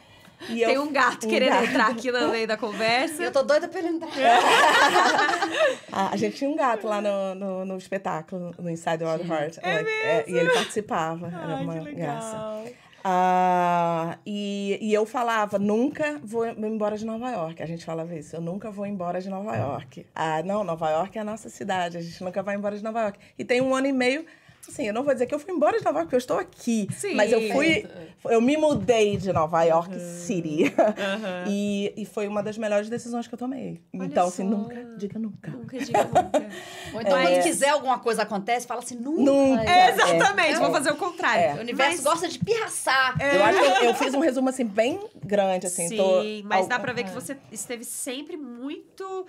E Tem eu- um gato um querendo gato. entrar aqui no meio da conversa. Eu tô doida pra ele entrar. (laughs) Ah, a gente tinha um gato lá no, no, no espetáculo, no Inside Wild Heart. É e ele participava. Era Ai, uma que graça. Ah, e, e eu falava, nunca vou embora de Nova York. A gente falava isso, eu nunca vou embora de Nova York. Ah, não, Nova York é a nossa cidade, a gente nunca vai embora de Nova York. E tem um ano e meio, assim, eu não vou dizer que eu fui embora de Nova York, porque eu estou aqui. Sim. Mas eu fui, eu me mudei de Nova York City. E, e foi uma das melhores decisões que eu tomei. Olha então, assim, só. nunca, diga nunca. Nunca diga nunca. Ou então, É. quando quiser alguma coisa acontece, fala assim, nunca. Nunca. É, exatamente, É. vou fazer o contrário. O universo Mas- gosta de pirraçar. Eu acho que eu, eu fiz um resumo, assim, bem grande, assim. Sim, tô- mas dá pra ver que você esteve sempre muito.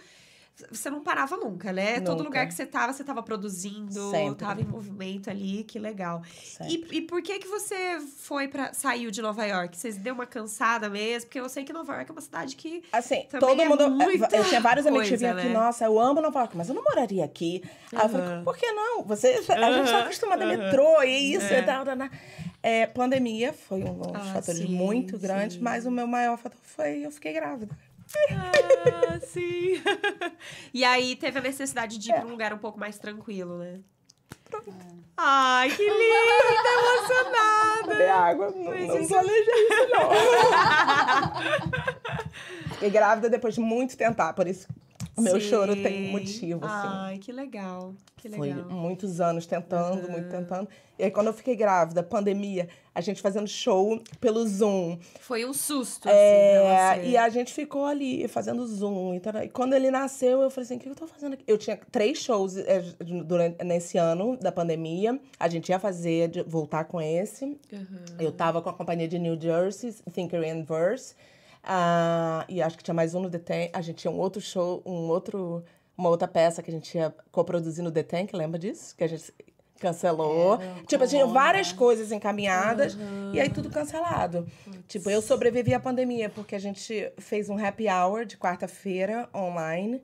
Você não parava nunca, né? Todo Nunca. lugar que você tava, você tava produzindo, Sempre. tava em movimento ali, que legal. E, e por que que você foi para saiu de Nova York? Vocês deu uma cansada mesmo? Porque eu sei que Nova York é uma cidade que Assim, todo é mundo. muita eu tinha vários amigos que vinham aqui, né? nossa, eu amo Nova York, mas eu não moraria aqui. Aí eu falei, por que não? Você, a gente tá acostumada a aham. metrô e isso e tal. tal, tal. É, pandemia foi um dos Ah, fatores sim, muito sim. grandes, mas o meu maior fator foi eu fiquei grávida. Ah, sim. (laughs) e aí teve a necessidade de ir É. pra um lugar um pouco mais tranquilo, né? Ai, que linda, emocionada. Beber água, não, Mas não planeja isso, não. (laughs) fiquei grávida depois de muito tentar, por isso o meu Sim. choro tem motivo, assim. Ai, que legal. Que Foi legal. muitos anos tentando, muito tentando. E aí, quando eu fiquei grávida, pandemia, a gente fazendo show pelo Zoom. Foi um susto, assim, É, você. e a gente ficou ali fazendo Zoom. E, tal. E quando ele nasceu, eu falei assim: o que eu tô fazendo aqui? Eu tinha três shows é, durante, nesse ano da pandemia. A gente ia fazer, voltar com esse. Uhum. Eu tava com a companhia de New Jersey, Thinker and Verse. Ah, e acho que tinha mais um no Tank. A gente tinha um outro show, um outro, uma outra peça que a gente ia coproduzir no The Tank, lembra disso? Que a gente cancelou. tipo, tinha várias coisas encaminhadas e aí tudo cancelado. Tipo, eu sobrevivi à pandemia porque a gente fez um happy hour de quarta-feira online.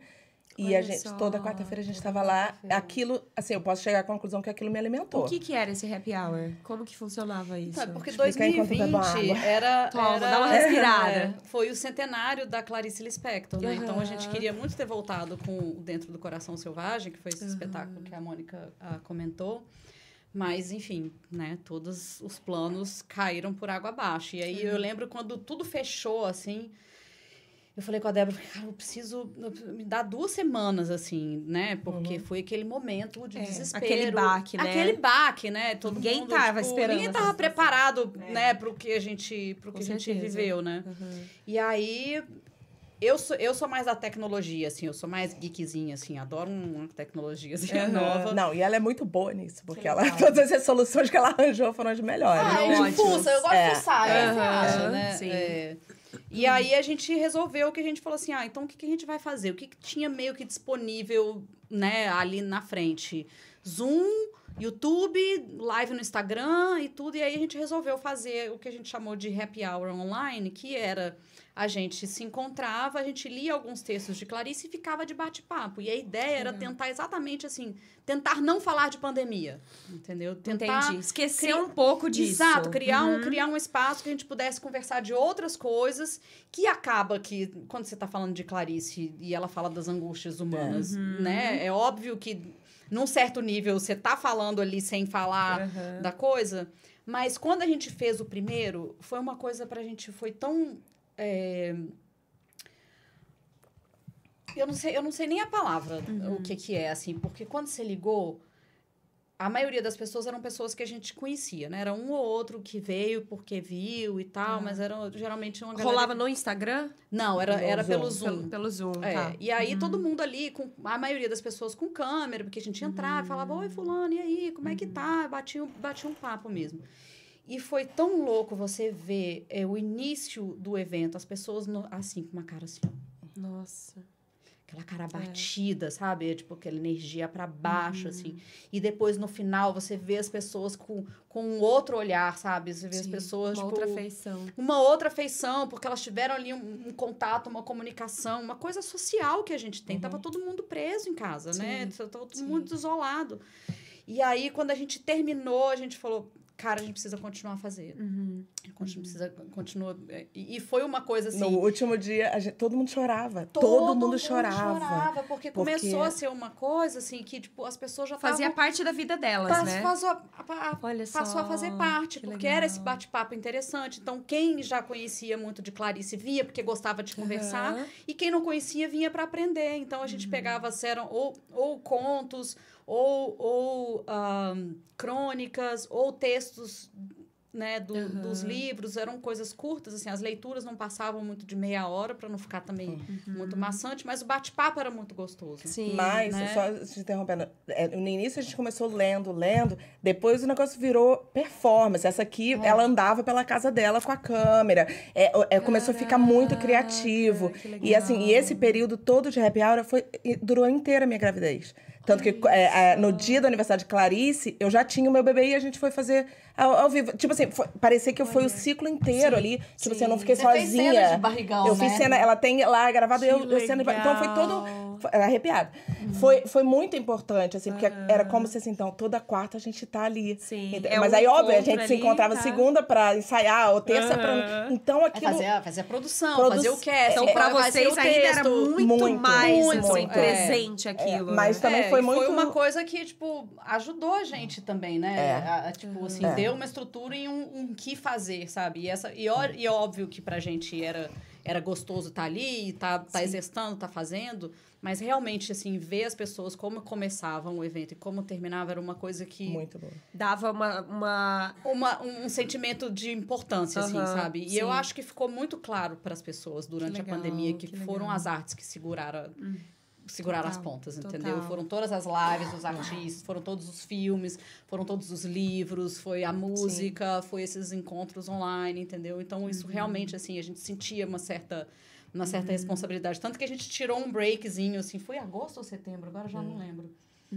E Olha a gente, só, toda quarta-feira a gente tava lá. Aquilo, assim, eu posso chegar à conclusão que aquilo me alimentou. O que que era esse happy hour? Como que funcionava isso? Não, é porque Explica aí enquanto 2020 bebo água. era, (laughs) Toma, era- dá uma respirada. é, foi o centenário da Clarice Lispector, né? Então a gente queria muito ter voltado com o Dentro do Coração Selvagem, que foi esse espetáculo que a Mônica ah, comentou. Mas, enfim, né? Todos os planos caíram por água abaixo. E aí eu lembro quando tudo fechou, assim. Eu falei com a Débora, cara, eu preciso eu- me dar duas semanas, assim, né? Porque foi aquele momento de É, desespero. aquele baque, né? Aquele baque, né? Todo Ninguém mundo, tava tipo, esperando Ninguém tava preparado, né, pro que a gente, pro Com que a gente viveu, né? Uhum. E aí eu sou, eu sou mais da tecnologia, assim, eu sou mais geekzinha, assim, adoro uma tecnologia assim, Aham. nova. Não, e ela é muito boa nisso, porque Que ela, (laughs) todas as soluções que ela arranjou foram as melhores. Ah, Ótimo. de fuça, eu gosto É. de fuçar, é, você Aham, acha, né? sim. É. E aí a gente resolveu que a gente falou assim, ah, então o que, que a gente vai fazer? O que, que tinha meio que disponível, né, ali na frente? Zoom, YouTube, live no Instagram e tudo. E aí a gente resolveu fazer o que a gente chamou de happy hour online, que era a gente se encontrava, a gente lia alguns textos de Clarice e ficava de bate-papo. E a ideia era tentar exatamente assim, tentar não falar de pandemia, entendeu? Tentar Entendi. Esquecer um pouco disso. Exato, criar, um, Uhum. criar um espaço que a gente pudesse conversar de outras coisas, que acaba que, quando você está falando de Clarice e ela fala das angústias humanas, Uhum. né? É óbvio que, num certo nível, você tá falando ali sem falar Aham. da coisa, mas quando a gente fez o primeiro, foi uma coisa pra gente, foi tão... é, Eu não sei, eu não sei nem a palavra Uhum. o que que é, assim, porque quando você ligou, a maioria das pessoas eram pessoas que a gente conhecia, né? Era um ou outro que veio porque viu e tal, Ah. mas era geralmente uma galera... Rolava no Instagram? Não, era, No era Zoom. pelo Zoom. Pelo, pelo Zoom, É, tá. E aí todo mundo ali, com a maioria das pessoas com câmera, porque a gente entrava e falava, oi fulano, e aí, como é que tá? Batia, batia um papo mesmo. E foi tão louco você ver é, o início do evento, as pessoas no- assim, com uma cara assim, Nossa. aquela cara batida, sabe? Tipo, aquela energia pra baixo, Uhum. assim. E depois, no final, você vê as pessoas com, com um outro olhar, sabe? Você vê as Sim, pessoas, Uma tipo, outra feição. uma outra feição, porque elas tiveram ali um, um contato, uma comunicação, uma coisa social que a gente tem. Tava todo mundo preso em casa, né? Uhum. Sim, Tava todo sim. mundo isolado. E aí, quando a gente terminou, a gente falou, cara, a gente precisa continuar a fazer. Uhum. A gente precisa continuar. E, foi uma coisa assim. No último dia, a gente- todo mundo chorava. Todo, mundo, chorava. porque, Porque- começou a ser uma coisa assim que, tipo, as pessoas já Fazia estavam parte da vida delas, né? Passou, a- a- Olha só. passou a fazer parte, que porque legal. era esse bate-papo interessante. Então, quem já conhecia muito de Clarice via porque gostava de conversar, Aham. e quem não conhecia vinha para aprender. Então, a gente Uhum. pegava, eram ou, ou contos, ou, ou ahn, crônicas, ou textos né, do- Aham. dos livros, eram coisas curtas, assim, as leituras não passavam muito de meia hora para não ficar também muito maçante, mas o bate-papo era muito gostoso. Uhum. Sim. Mas, né? só te interrompendo, é, no início a gente começou lendo, lendo, depois o negócio virou performance. Essa aqui, É. ela andava pela casa dela com a câmera, é, é, começou a ficar muito criativo. que E assim, e esse período todo de happy hour foi, durou inteira a minha gravidez. Tanto que é, no dia do aniversário de Clarice, eu já tinha o meu bebê e a gente foi fazer ao, ao vivo. Tipo assim, foi- parecia que eu fui o ciclo inteiro Sim, ali. Tipo assim, sim. eu não fiquei Você fez sozinha. cena de barrigão, eu né? fiz cena, ela tem lá gravado, Que eu, eu sendo. Então foi todo. Foi arrepiada. Foi, foi muito importante, assim, porque era como se assim, então, toda quarta a gente tá ali. Sim, Ent- é Mas um aí, óbvio, a gente se ali, encontrava tá. segunda pra ensaiar, ou terça Aham. pra. Então É aquilo. fazer, a- fazer a produção, Produ- fazer o cast. Então, É, pra fazer vocês ainda era muito, Muito, mais muito, assim, é. presente aquilo. mas né? também É, foi e muito- Foi uma coisa que, tipo, ajudou a gente também, né? É. A- tipo, assim, É. deu uma estrutura e um, um que fazer, sabe? E, essa, e, ó- e óbvio que pra gente era, era gostoso estar ali, tá, tá Sim. exercitando, tá fazendo. Mas realmente, assim, ver as pessoas como começavam o evento e como terminava era uma coisa que... Muito bom. Dava uma, uma Uma, um sentimento de importância, assim, Aham, sabe? E sim. eu acho que ficou muito claro para as pessoas durante Que a legal, pandemia que, que foram legal. as artes que seguraram, seguraram as pontas, total. entendeu? Foram todas as lives dos artistas, foram todos os filmes, foram todos os livros, foi a música, foi esses encontros online, entendeu? Então, isso Uhum. realmente, assim, a gente sentia uma certa uma certa responsabilidade. Tanto que a gente tirou um breakzinho, assim, foi agosto ou setembro? Agora já não lembro.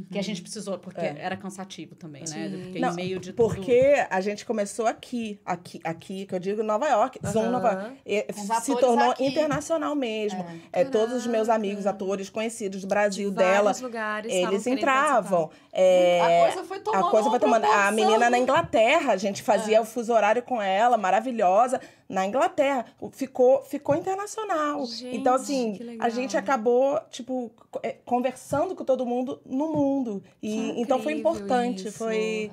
Que a gente precisou, porque É. era cansativo também, né? Porque Não, em meio de tudo... Porque a gente começou aqui, aqui, aqui, que eu digo Nova York, Zoom Aham. Nova York. E Se tornou aqui. internacional mesmo. É, todos os meus amigos, atores conhecidos do Brasil de dela, vários lugares eles entravam. É, A coisa foi tomando a coisa foi tomando. A menina na Inglaterra, a gente fazia É. o fuso horário com ela, maravilhosa. Na Inglaterra, ficou, ficou internacional. Gente, então, assim, a gente acabou, tipo, é, conversando com todo mundo no mundo. E, então foi importante, isso. foi,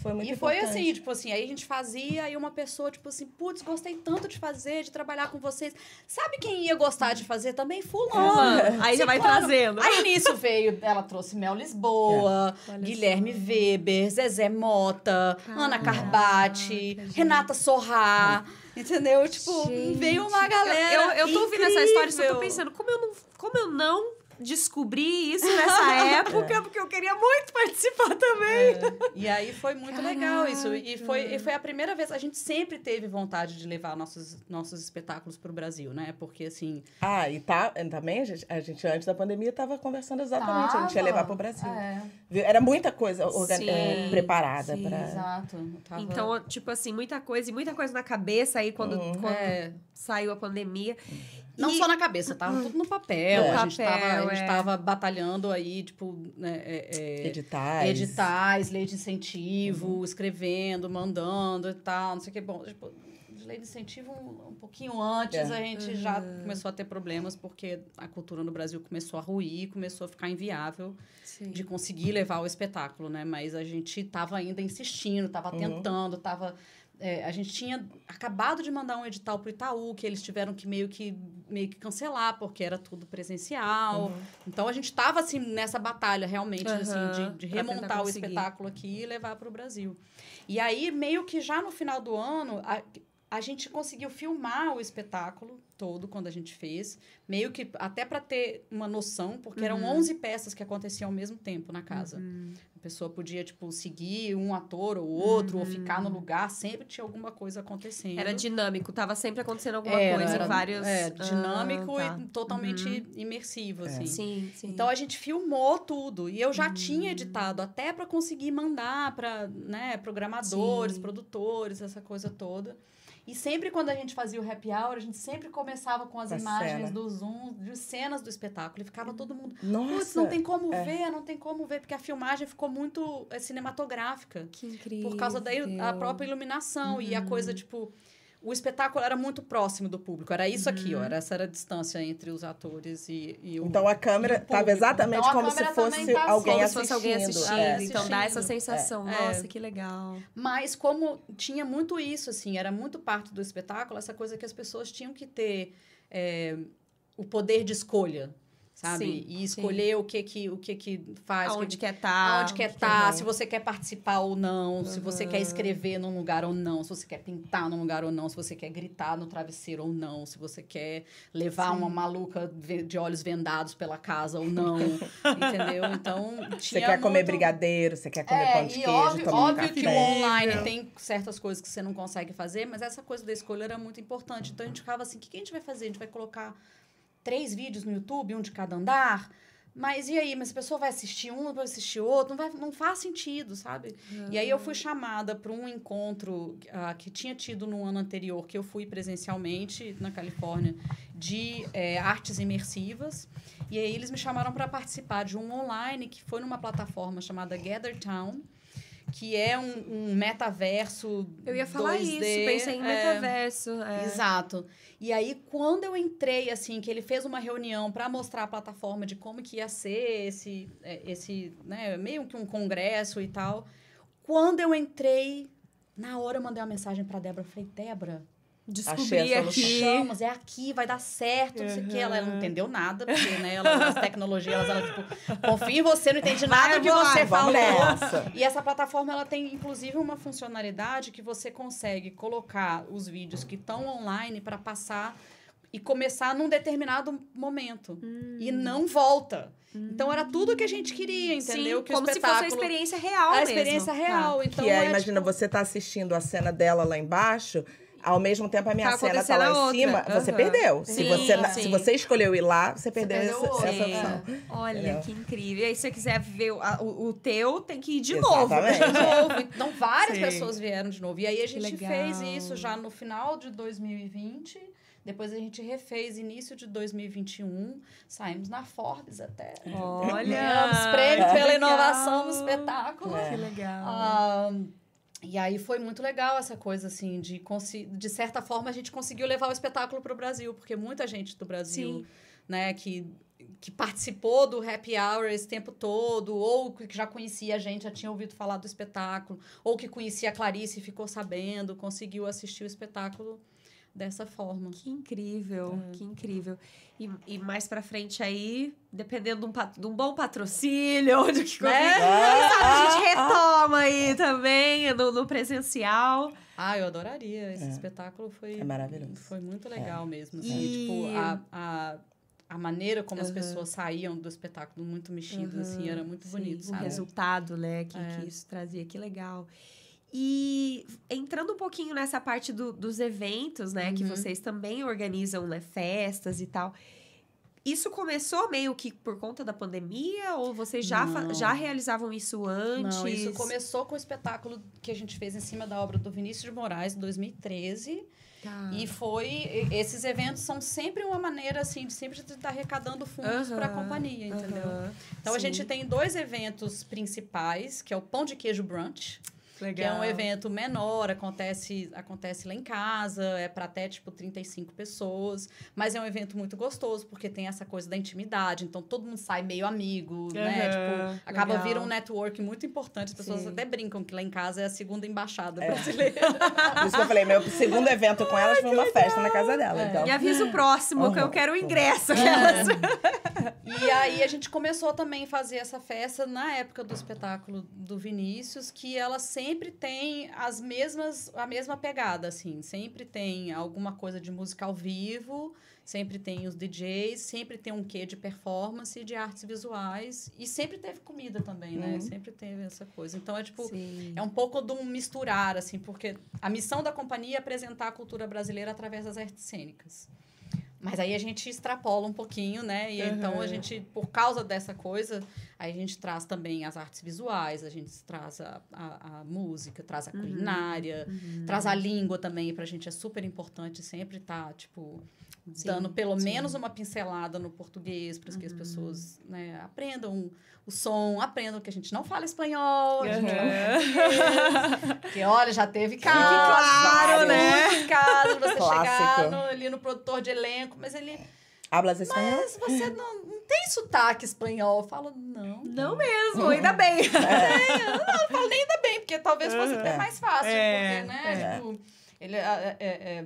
foi muito E foi importante. assim, tipo assim, aí a gente fazia e uma pessoa, tipo assim, putz, gostei tanto de fazer, de trabalhar com vocês. Sabe quem ia gostar de fazer também? Fulano. Fulano. Aí já vai trazendo. Aí nisso veio, ela trouxe Mel Lisboa, Olha Guilherme só. Weber, Zezé Mota, Ana Caraca, Carbati. Renata Sorrá. Entendeu? Tipo, Gente, veio uma galera. Eu, eu tô ouvindo essa história e só tô pensando, como eu não, como eu não descobri isso nessa (laughs) época, porque eu queria muito participar também. É. E aí foi muito legal isso. E foi, e foi a primeira vez. A gente sempre teve vontade de levar nossos, nossos espetáculos pro Brasil, né? Porque assim. Ah, e tá, também a gente, a gente antes da pandemia estava conversando exatamente, a gente ia Tava. levar pro Brasil. É? Era muita coisa organ- Sim, eh, preparada sim. para. exato. Tava- Então, tipo assim, muita coisa e muita coisa na cabeça aí quando, quando É. saiu a pandemia. Não E- só na cabeça, tava tudo no papel. No a, gente tava, papel, a gente é. tava batalhando aí, tipo, né, é, é, Editais. editais, lei de incentivo, escrevendo, mandando e tal, não sei o que. Bom, tipo, de lei de incentivo, um, um pouquinho antes, É. a gente já começou a ter problemas, porque a cultura no Brasil começou a ruir, começou a ficar inviável Sim. de conseguir levar o espetáculo, né? Mas a gente tava ainda insistindo, tava tentando, tava... é, a gente tinha acabado de mandar um edital pro Itaú, que eles tiveram que meio que, meio que cancelar, porque era tudo presencial. Então, a gente tava, assim, nessa batalha, realmente, Aham, assim, de, de remontar o espetáculo aqui e levar pro Brasil. E aí, meio que já no final do ano... A, a gente conseguiu filmar o espetáculo todo quando a gente fez, meio que até para ter uma noção, porque eram Uhum. 11 peças que aconteciam ao mesmo tempo na casa. A pessoa podia tipo seguir um ator ou outro ou ficar no lugar, sempre tinha alguma coisa acontecendo. Uhum. Era dinâmico, tava sempre acontecendo alguma Era, coisa era, vários. é, dinâmico Ah, tá. e totalmente imersivo assim. Sim, sim. Então a gente filmou tudo e eu já tinha editado até para conseguir mandar para né, programadores, Sim. produtores, essa coisa toda. E sempre quando a gente fazia o happy hour, a gente sempre começava com as imagens cena. do Zoom, de cenas do espetáculo. E ficava todo mundo. Nossa! Putz, não tem como é. ver, não tem como ver, porque a filmagem ficou muito é, cinematográfica. que incrível. Por causa da a própria iluminação e a Uhum. coisa, tipo. O espetáculo era muito próximo do público. Era isso aqui, Uhum. ó. Era, essa era a distância entre os atores e, e o. Então a câmera estava exatamente Então, a como se câmera também fosse tá alguém Como assim, se fosse alguém assistindo. É, Então dá essa assistindo. sensação. É. Nossa, que legal. Mas como tinha muito isso, assim, era muito parte do espetáculo, essa coisa que as pessoas tinham que ter é, o poder de escolha, sabe? Sim, e escolher o que que o que que faz, o que Aonde que- quer estar. aonde quer estar, se você quer participar ou não, se você quer escrever num lugar ou não, se você quer pintar num lugar ou não, se você quer gritar no travesseiro ou não, se você quer levar uma maluca de olhos vendados pela casa ou não, (laughs) entendeu? Então, Você tinha quer comer muito- brigadeiro, você quer comer pão de e queijo, óbvio, tomar um óbvio que o café. online tem certas coisas que você não consegue fazer, mas essa coisa da escolha era muito importante. Então a gente ficava assim: o que que a gente vai fazer? A gente vai colocar três vídeos no YouTube, um de cada andar? Mas e aí? Mas a pessoa vai assistir um, vai assistir outro? Não, vai, não faz sentido, sabe? E aí eu fui chamada para um encontro ah, que tinha tido no ano anterior, que eu fui presencialmente na Califórnia, de eh, artes imersivas. E aí eles me chamaram para participar de um online que foi numa plataforma chamada Gather Town, que é um, um metaverso. Eu ia falar 2D, isso, pensei em é, metaverso. é. Exato. E aí, quando eu entrei, assim, que ele fez uma reunião para mostrar a plataforma de como que ia ser esse, é, esse né, meio que um congresso e tal. Quando eu entrei, na hora eu mandei uma mensagem pra Débora. Eu falei, Débora, Descobri aqui. É aqui, vai dar certo, não sei o quê. Ela, ela não entendeu nada, porque, né, ela, as tecnologias, ela, tipo, confia em você, não entendi (laughs) nada do que você falou. nessa. E essa plataforma ela tem inclusive uma funcionalidade que você consegue colocar os vídeos que estão online para passar e começar num determinado momento e não volta. Então era tudo que a gente queria, entendeu? Sim, que como o se fosse a experiência real a mesmo. experiência real. Então que é, é, imagina, tipo, você tá assistindo a cena dela lá embaixo, ao mesmo tempo a minha Tá cena tá lá em outra. cima, você Aham. perdeu. se, Sim, você, na- sim. se você escolheu ir lá, você perdeu, perdeu essa, essa é. opção. Olha, Entendeu? que incrível. E aí, se você quiser ver o, o- o teu, tem que ir de Exatamente. novo. de novo. Então, várias Sim. pessoas vieram de novo. E aí, a gente fez isso já no final de 2020. Depois a gente refez início de 2021. Saímos na Forbes até. Olha! Ganhamos prêmio pela legal. inovação no espetáculo. É. Que legal. Ah, e aí foi muito legal essa coisa, assim, de, de certa forma a gente conseguiu levar o espetáculo para o Brasil, porque muita gente do Brasil, Sim. né, que, que participou do happy hour esse tempo todo, ou que já conhecia a gente, já tinha ouvido falar do espetáculo, ou que conhecia a Clarice e ficou sabendo, conseguiu assistir o espetáculo dessa forma. Que incrível, que incrível. E, e mais pra frente aí, dependendo de um, pat- de um bom patrocínio, (laughs) onde que Né? sabe a gente retoma aí também no, no presencial. Ah, eu adoraria. Esse É. espetáculo foi. É maravilhoso. Foi muito legal mesmo. Assim, E- Tipo, a, a, a maneira como as Aham. pessoas saíam do espetáculo muito mexidas, assim, era muito bonito, Sim, O sabe? resultado, né, que, É. que isso trazia, que legal. E entrando um pouquinho nessa parte do- dos eventos, né, que Uhum. vocês também organizam, né, festas e tal. Isso começou meio que por conta da pandemia ou vocês já, já realizavam isso antes? Não, isso começou com o espetáculo que a gente fez em cima da obra do Vinícius de Moraes, em 2013. Tá. E foi. Esses eventos são sempre uma maneira, assim, de sempre estar arrecadando fundos para a companhia, entendeu? Aham, Então a sim. gente tem dois eventos principais, que é o Pão de Queijo Brunch, Legal. que é um evento menor, acontece, acontece lá em casa, é para até tipo 35 pessoas, mas é um evento muito gostoso porque tem essa coisa da intimidade, então todo mundo sai meio amigo, né? Aham, Tipo, acaba legal. vira um network muito importante, as pessoas Sim. até brincam que lá em casa é a segunda embaixada É. brasileira. (laughs) Por isso que eu falei, meu segundo evento com elas foi uma festa na casa dela. É. Então. Me avisa o próximo, que eu Aham. quero o ingresso. aquelas. (laughs) E aí a gente começou também a fazer essa festa na época do espetáculo do Vinícius, que ela sempre tem as mesmas, a mesma pegada, assim. Sempre tem alguma coisa de música ao vivo, sempre tem os DJs, sempre tem um quê de performance e de artes visuais. E sempre teve comida também, né? Uhum. Sempre teve essa coisa. Então é tipo. Sim. É um pouco de um misturar, assim, porque a missão da companhia é apresentar a cultura brasileira através das artes cênicas. Mas aí a gente extrapola um pouquinho, né? E então a gente, por causa dessa coisa, aí a gente traz também as artes visuais, a gente traz a, a, a música, traz a culinária, traz a língua também, pra gente é super importante sempre estar, tipo, Sim, dando pelo sim. menos uma pincelada no português, para que as pessoas né, aprendam o som, aprendam que a gente não fala espanhol, a gente Aham. (laughs) porque, olha, já teve casos. claro, né? Muitos casos, você chegar Clássico. no- ali no produtor de elenco, mas ele... Hablas espanhol? Mas você não, não tem sotaque espanhol. Eu falo, não, Não mesmo, ainda bem. (laughs) ainda bem, porque talvez fosse até É. mais fácil, É, porque, né, é. tipo... Ele, é, é, é,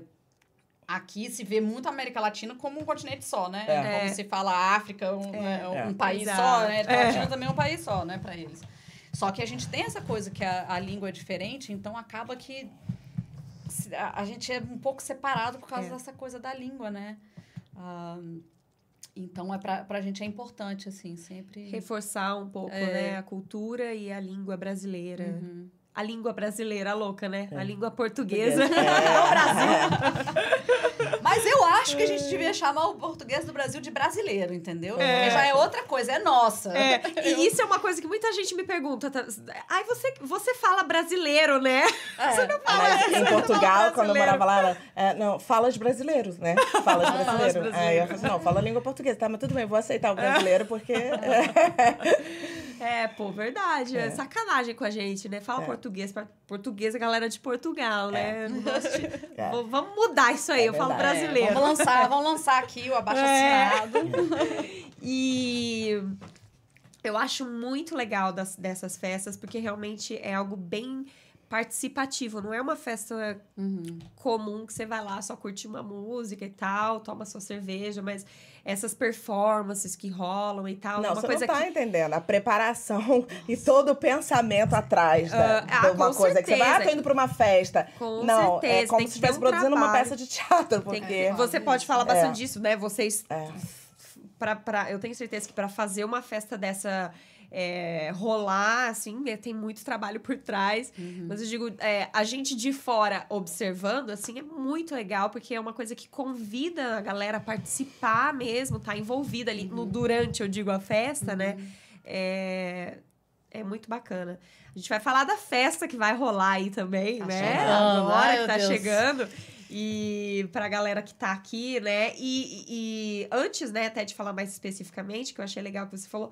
aqui se vê muito a América Latina como um continente só, né? É. Como se fala a África, um, né, um É. país Exato. só, né? A É. Latina também é um país só, né, pra eles. Só que a gente tem essa coisa que a, a língua é diferente, então acaba que a, a gente é um pouco separado por causa É. dessa coisa da língua, né? Ah, então, é pra, pra gente é importante, assim, sempre... Reforçar um pouco, É. né? A cultura e a língua brasileira. Uhum. A língua brasileira, a louca, né? A É. língua portuguesa. É. (laughs) (laughs) Mas eu acho que a gente devia chamar o português do Brasil de brasileiro, entendeu? É. Porque já é outra coisa, é nossa. É, (laughs) e isso é uma coisa que muita gente me pergunta. Tá? Ai, você, você fala brasileiro, né? É. (laughs) Mas em Portugal, quando eu morava lá, ela, é, não, falas brasileiros, né? Falas (laughs) brasileiro. brasileiro. Aí eu falei não, fala língua portuguesa. Tá, mas tudo bem, vou aceitar o brasileiro, porque... É, pô, verdade. É. É. sacanagem com a gente, né? Fala É. português, pra- português é galera de Portugal, né? Não gosto de- (laughs) É. V- Vamos mudar isso aí, É eu falo verdade. brasileiro. Vamos lançar, vamos lançar aqui o abaixo É. assinado. (laughs) E eu acho muito legal das, dessas festas, porque realmente é algo bem participativo. Não é uma festa Uhum. comum que você vai lá só curtir uma música e tal, toma sua cerveja, mas essas performances que rolam e tal, é Não, uma você coisa não tá que entendendo. A preparação (laughs) e todo o pensamento atrás da, Ah, de uma coisa. Que você vai, ah, certeza. tô indo pra uma festa. Com não, certeza, é como tem se estivesse um produzindo uma trabalho. peça de teatro, tem porque... que- você pode falar É. bastante disso, né? Vocês É. pra, pra, eu tenho certeza que para fazer uma festa dessa é, rolar, assim, né, tem muito trabalho por trás. Mas eu digo, é, a gente de fora observando, assim, é muito legal, porque é uma coisa que convida a galera a participar mesmo, tá envolvida ali no durante, eu digo, a festa, né? É, é muito bacana. A gente vai falar da festa que vai rolar aí também, Tá né? chegando, Agora ai, que tá Deus. chegando. E pra galera que tá aqui, né? E, e antes, né, até de falar mais especificamente, que eu achei legal que você falou,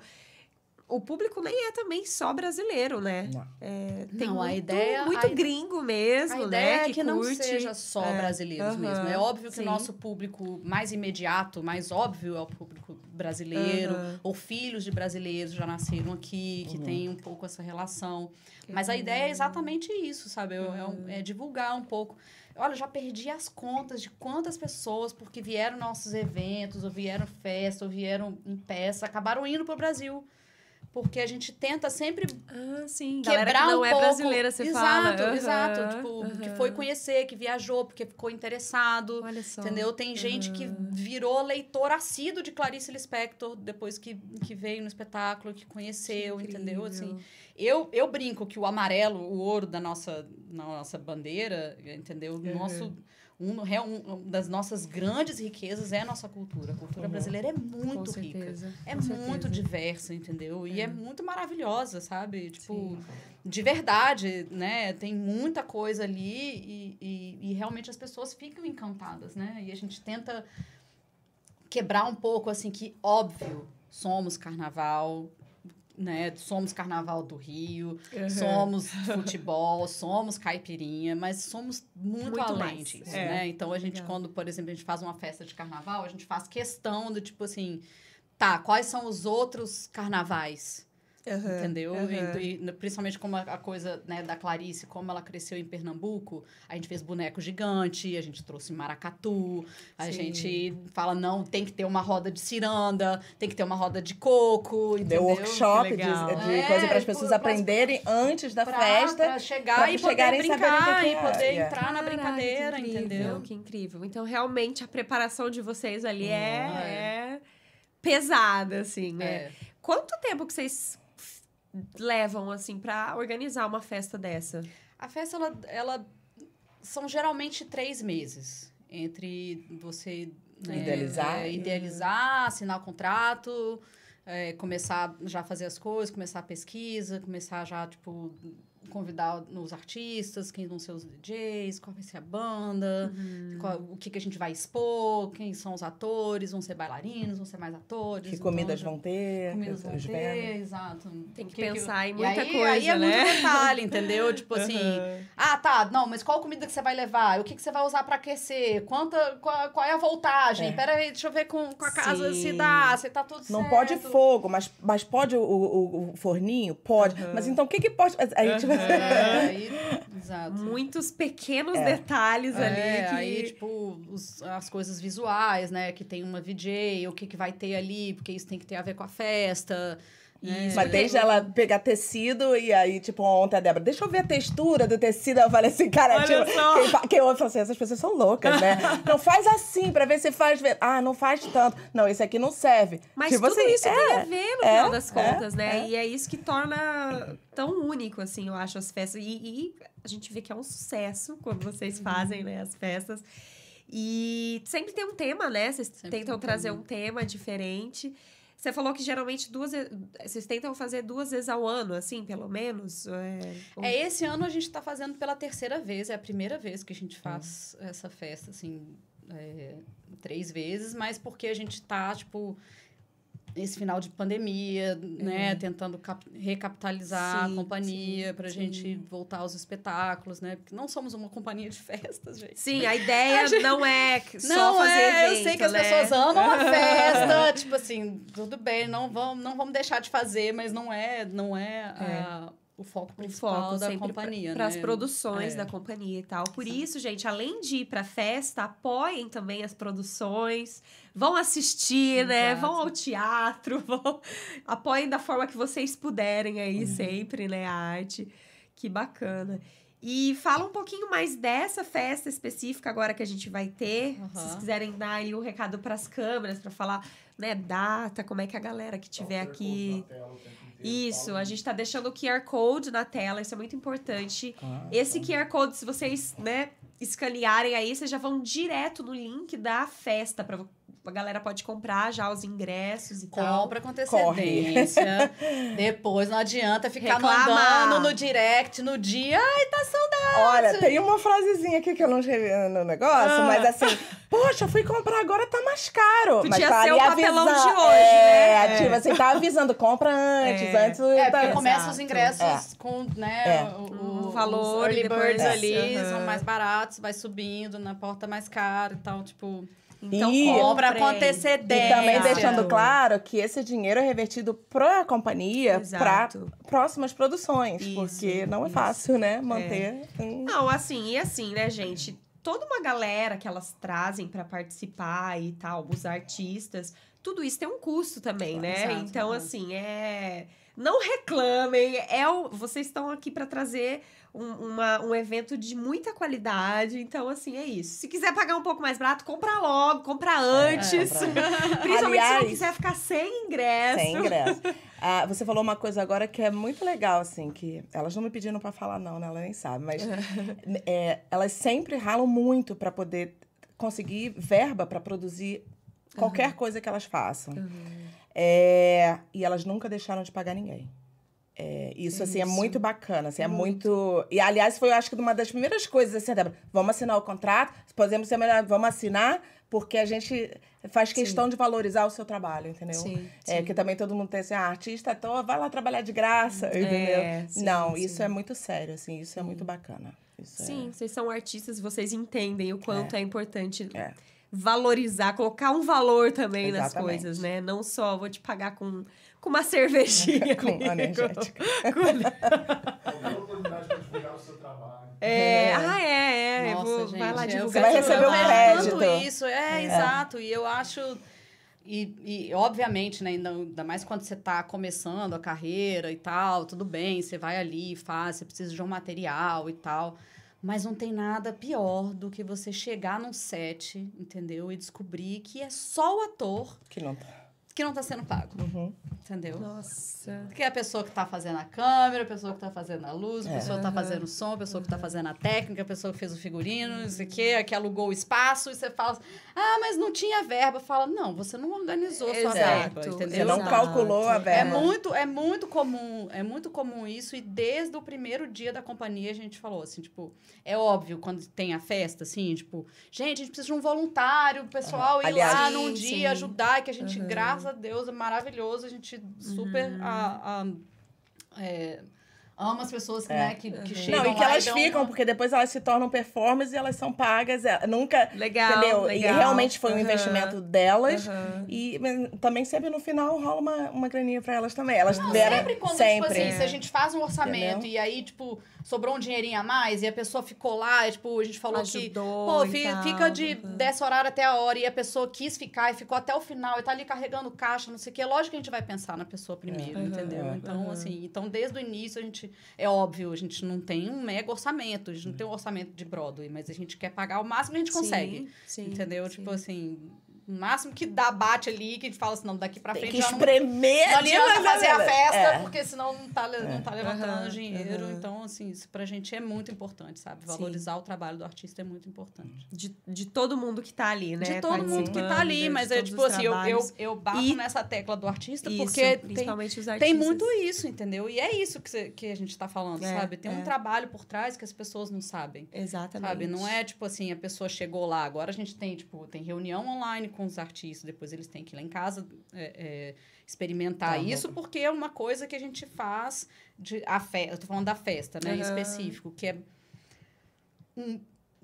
o público nem é também só brasileiro, né? Não. É, tem Não, a muito, ideia- muito a- gringo mesmo, A ideia né? é que não curte. seja só É, brasileiros aham, mesmo. É óbvio que sim. o nosso público mais imediato, mais óbvio é o público brasileiro, Aham. ou filhos de brasileiros já nasceram aqui, que tem um pouco essa relação. Mas a ideia é exatamente isso, sabe? É, é um- é divulgar um pouco. Olha, eu já perdi as contas de quantas pessoas, porque vieram nossos eventos, ou vieram festa, ou vieram em peça, acabaram indo para o Brasil. Porque a gente tenta sempre Ah, sim. quebrar Galera que não um é pouco. brasileira, você exato, fala. Aham, Exato, Tipo, que aham. foi conhecer, que viajou, porque ficou interessado. Olha só. Entendeu? Tem gente que virou leitor assíduo de Clarice Lispector depois que, que veio no espetáculo, que conheceu, Que entendeu? Assim, eu, eu brinco que o amarelo, o ouro da nossa, na nossa bandeira, entendeu? Uhum. Nosso, um, é um, das nossas grandes riquezas é a nossa cultura. A cultura Uhum. brasileira é Com muito rica. certeza. É com muito certeza. diversa, entendeu? E é muito maravilhosa, sabe? Tipo, Sim. de verdade, né? Tem muita coisa ali e, e, e realmente as pessoas ficam encantadas, né? E a gente tenta quebrar um pouco, assim, que, óbvio, somos carnaval, né? Somos carnaval do Rio, Uhum. somos (laughs) futebol, somos caipirinha, mas somos muito, Muito além mais. disso, É. né? Então, a gente, Legal. quando, por exemplo, a gente faz uma festa de carnaval, a gente faz questão do, tipo assim, tá, quais são os outros carnavais? Aham, Entendeu? aham. E, e principalmente como a, a coisa né, da Clarice, como ela cresceu em Pernambuco, a gente fez boneco gigante, a gente trouxe maracatu, a Sim. gente fala, não, tem que ter uma roda de ciranda, tem que ter uma roda de coco, entendeu? Deu workshop de, de É, coisa para as pessoas pras- aprenderem antes da Pra, festa. pra chegar pra e poder chegarem saberem o que brincar e é. poder Yeah. entrar na brincadeira, que incrível, entendeu? Que incrível. Então, realmente, a preparação de vocês ali Hum, é, é pesada, assim, né? É. Quanto tempo que vocês levam, assim, pra organizar uma festa dessa? A festa, ela, ela são geralmente três meses. Entre você né, Idealizar. é, idealizar, assinar o contrato, é, começar já a fazer as coisas, começar a pesquisa, começar já, tipo, convidar os artistas, quem vão ser os DJs, qual vai ser a banda, Uhum. qual- o que, que a gente vai expor, quem são os atores, vão ser bailarinos, vão ser mais atores. Que então comidas já- vão ter, comidas vão ter, exato. Tem que O pensar em e muita aí, coisa, Aí é né? muito detalhe, entendeu? (laughs) Tipo assim, ah, tá, não, mas qual comida que você vai levar? O que, que você vai usar pra aquecer? Quanta, qual, qual é a voltagem? É. Pera aí, deixa eu ver com, com a casa Sim. se dá, se tá tudo Não certo. pode fogo, mas, mas pode o, o, o forninho? Pode. Aham. Mas então o que que pode... Aí, tipo, É, aí, exato. Muitos pequenos É. detalhes É, ali que... aí, tipo, os- as coisas visuais, né? Que tem uma VJ, o que, que vai ter ali, porque isso tem que ter a ver com a festa. Né? Mas desde ela pegar tecido e aí, tipo, ontem a Débora, deixa eu ver a textura do tecido. Eu falei assim, cara, Olha tipo, só. quem, ouve fala assim, essas pessoas são loucas, né? (laughs) não faz assim pra ver se faz. ver- Ah, não faz tanto. Não, esse aqui não serve. Mas tipo tudo assim, isso tem é, a ver no é, final das é, contas, né? é. E é isso que torna tão único, assim, eu acho, as festas. E, e a gente vê que é um sucesso quando Uhum. vocês fazem, né, as festas. E sempre tem um tema, né? Vocês Sempre tentam tem um trazer tema. um tema diferente. Você falou que geralmente duas... Vocês tentam fazer duas vezes ao ano, assim, pelo menos? É, ou- É, esse ano a gente tá fazendo pela terceira vez, é a primeira vez que a gente faz essa festa, assim, é, três vezes, mas porque a gente tá, tipo, esse final de pandemia, né, tentando cap- recapitalizar Sim, a companhia pra sim. gente voltar aos espetáculos, né, porque não somos uma companhia de festas, gente. Sim, a ideia (laughs) não é só Não, fazer é, evento, eu sei que as né? pessoas amam a (laughs) festa, tipo assim, tudo bem, não vamos, não vamos deixar de fazer, mas não é, não é, a- o foco o principal foco da companhia, para né? as produções É. da companhia e tal. Por Exato. isso, gente, além de ir para festa, apoiem também as produções, vão assistir, né? Vão ao teatro, (laughs) vão apoiem da forma que vocês puderem aí Uhum. sempre, né, a arte. Que bacana. E fala um pouquinho mais dessa festa específica agora que a gente vai ter. Se vocês quiserem dar aí um recado para as câmeras para falar, né, data, como é que a galera que tiver aqui isso, a gente tá deixando o QR Code na tela, isso é muito importante. Esse QR Code, se vocês, né, escanearem aí, vocês já vão direto no link da festa para a galera pode comprar já os ingressos e tal. Compra com antecedência. (laughs) Depois não adianta ficar Reclamar. mandando no direct no dia. Ai, tá saudade. Olha, tem uma frasezinha aqui que eu não escrevi no negócio, Ah. mas assim, poxa, fui comprar agora, tá mais caro. Podia mas tá ser o papelão de avisando- hoje, é, né? tipo assim, tá avisando, compra antes, É. antes. É, tá- porque começa os ingressos com, né, É. o, O valor os early birds É. ali, são mais baratos, vai subindo na porta mais cara e tal, tipo... Então, E- Compra com antecedência. E também deixando claro que esse dinheiro é revertido para a companhia, para próximas produções, Isso, porque não é isso. fácil, né, manter. um- Não, assim, e assim, né, gente? Toda uma galera que elas trazem pra participar e tal, os artistas, tudo isso tem um custo também, né? Exato, então, assim, é. Não reclamem, é o... vocês estão aqui pra trazer um, uma- um evento de muita qualidade. Então, assim, é isso. Se quiser pagar um pouco mais barato, compra logo, compra antes. compra. (laughs) Principalmente se não Aliás, quiser ficar sem ingresso. Sem ingresso. Ah, você falou uma coisa agora que é muito legal, assim, que elas não me pediram pra falar, não, né? Ela nem sabe, mas (laughs) é, elas sempre ralam muito pra poder conseguir verba pra produzir qualquer coisa que elas façam. É, e elas nunca deixaram de pagar ninguém. É, isso, assim, é Isso. muito bacana, assim, é muito... E, aliás, foi, eu acho que, uma das primeiras coisas, assim, Débora, vamos assinar o contrato, podemos ser melhor, vamos assinar, porque a gente faz questão de valorizar o seu trabalho, entendeu? Sim, É, sim. que também todo mundo tem assim, ah, artista, tô, vai lá trabalhar de graça, entendeu? É, sim, Não, sim. isso é muito sério, assim, isso é muito bacana. Isso Sim, vocês são artistas, vocês entendem o quanto é, importante É. valorizar, colocar um valor também nas Exatamente. coisas, né? Não só vou te pagar com, com uma cervejinha. (laughs) Com ali, energética. (laughs) com- É uma oportunidade para divulgar o seu trabalho. É, É. ah, é, é. Nossa, vou, gente, vai lá eu divulgar. Você vai receber vejo crédito. tanto isso, é, É. exato. E eu acho. E, e, obviamente, né, ainda, ainda mais quando você tá começando a carreira e tal, tudo bem, você vai ali, faz, você precisa de um material e tal. Mas não tem nada pior do que você chegar num set, entendeu? E descobrir que é só o ator Que não... que não tá sendo pago, Uhum. entendeu? Nossa. Que é a pessoa que tá fazendo a câmera, a pessoa que tá fazendo a luz, a É. pessoa que tá Aham. fazendo o som, a pessoa que tá fazendo a técnica, a pessoa que fez o figurino, não sei o quê, a que alugou o espaço, e você fala, ah, mas não tinha verba. Fala, não, você não organizou sua Exato, verba, Você entendeu? não Exato. calculou a É verba. muito, é muito comum, é muito comum isso, e desde o primeiro dia da companhia a gente falou assim, tipo, é óbvio quando tem a festa, assim, tipo, gente, a gente precisa de um voluntário, o pessoal ir Aliás- lá Sim, num sim. dia ajudar, que a gente, Uhum. graças a Deus, é maravilhoso, a gente super a- a- é, ama as pessoas É. né, que, que Uhum. chegam Não, e que lá elas ficam, uma- porque depois elas se tornam performers e elas são pagas. é, Nunca. Legal, entendeu? legal. E realmente foi um Aham, investimento delas. aham. E mas, também sempre no final rola uma, uma graninha pra elas também. Elas Não, tiveram sempre quando, sempre. tipo assim, se a gente faz um orçamento Entendeu? e aí, tipo, sobrou um dinheirinho a mais e a pessoa ficou lá, e, tipo, a gente falou que Ajudou Pô, e fi- tal, fica de aham. dessa horário até a hora e a pessoa quis ficar e ficou até o final e tá ali carregando caixa, não sei o quê. Lógico que a gente vai pensar na pessoa primeiro, É. entendeu? Então, aham. assim, então desde o início a gente. É óbvio, a gente não tem um mega orçamento, a gente não tem um orçamento de Broadway, mas a gente quer pagar o máximo que a gente consegue. Sim, sim, entendeu? sim. Tipo assim, o máximo que dá, bate ali, que a gente fala assim, não, daqui pra Tem frente que já não espremer. não adianta fazer a festa, É. porque senão não tá, le- não tá levantando Aham, dinheiro. aham. Então, assim, isso pra gente é muito importante, sabe? Sim. Valorizar o trabalho do artista é muito importante. De, de todo mundo que tá ali, né? De todo mundo que tá ali, mas é tipo os assim, eu, eu, eu bato E- nessa tecla do artista Isso, porque tem, principalmente os tem artistas. muito isso, entendeu? E é isso que, cê- que a gente tá falando, É, sabe? Tem um é. trabalho por trás que as pessoas não sabem. Exatamente. Sabe? Não é tipo assim, a pessoa chegou lá, agora a gente tem, tipo, tem reunião online com os artistas, depois eles têm que ir lá em casa é, é, experimentar Tá, isso, porque é uma coisa que a gente faz de a festa. Eu tô falando da festa, né? Em Aham. específico, que é um-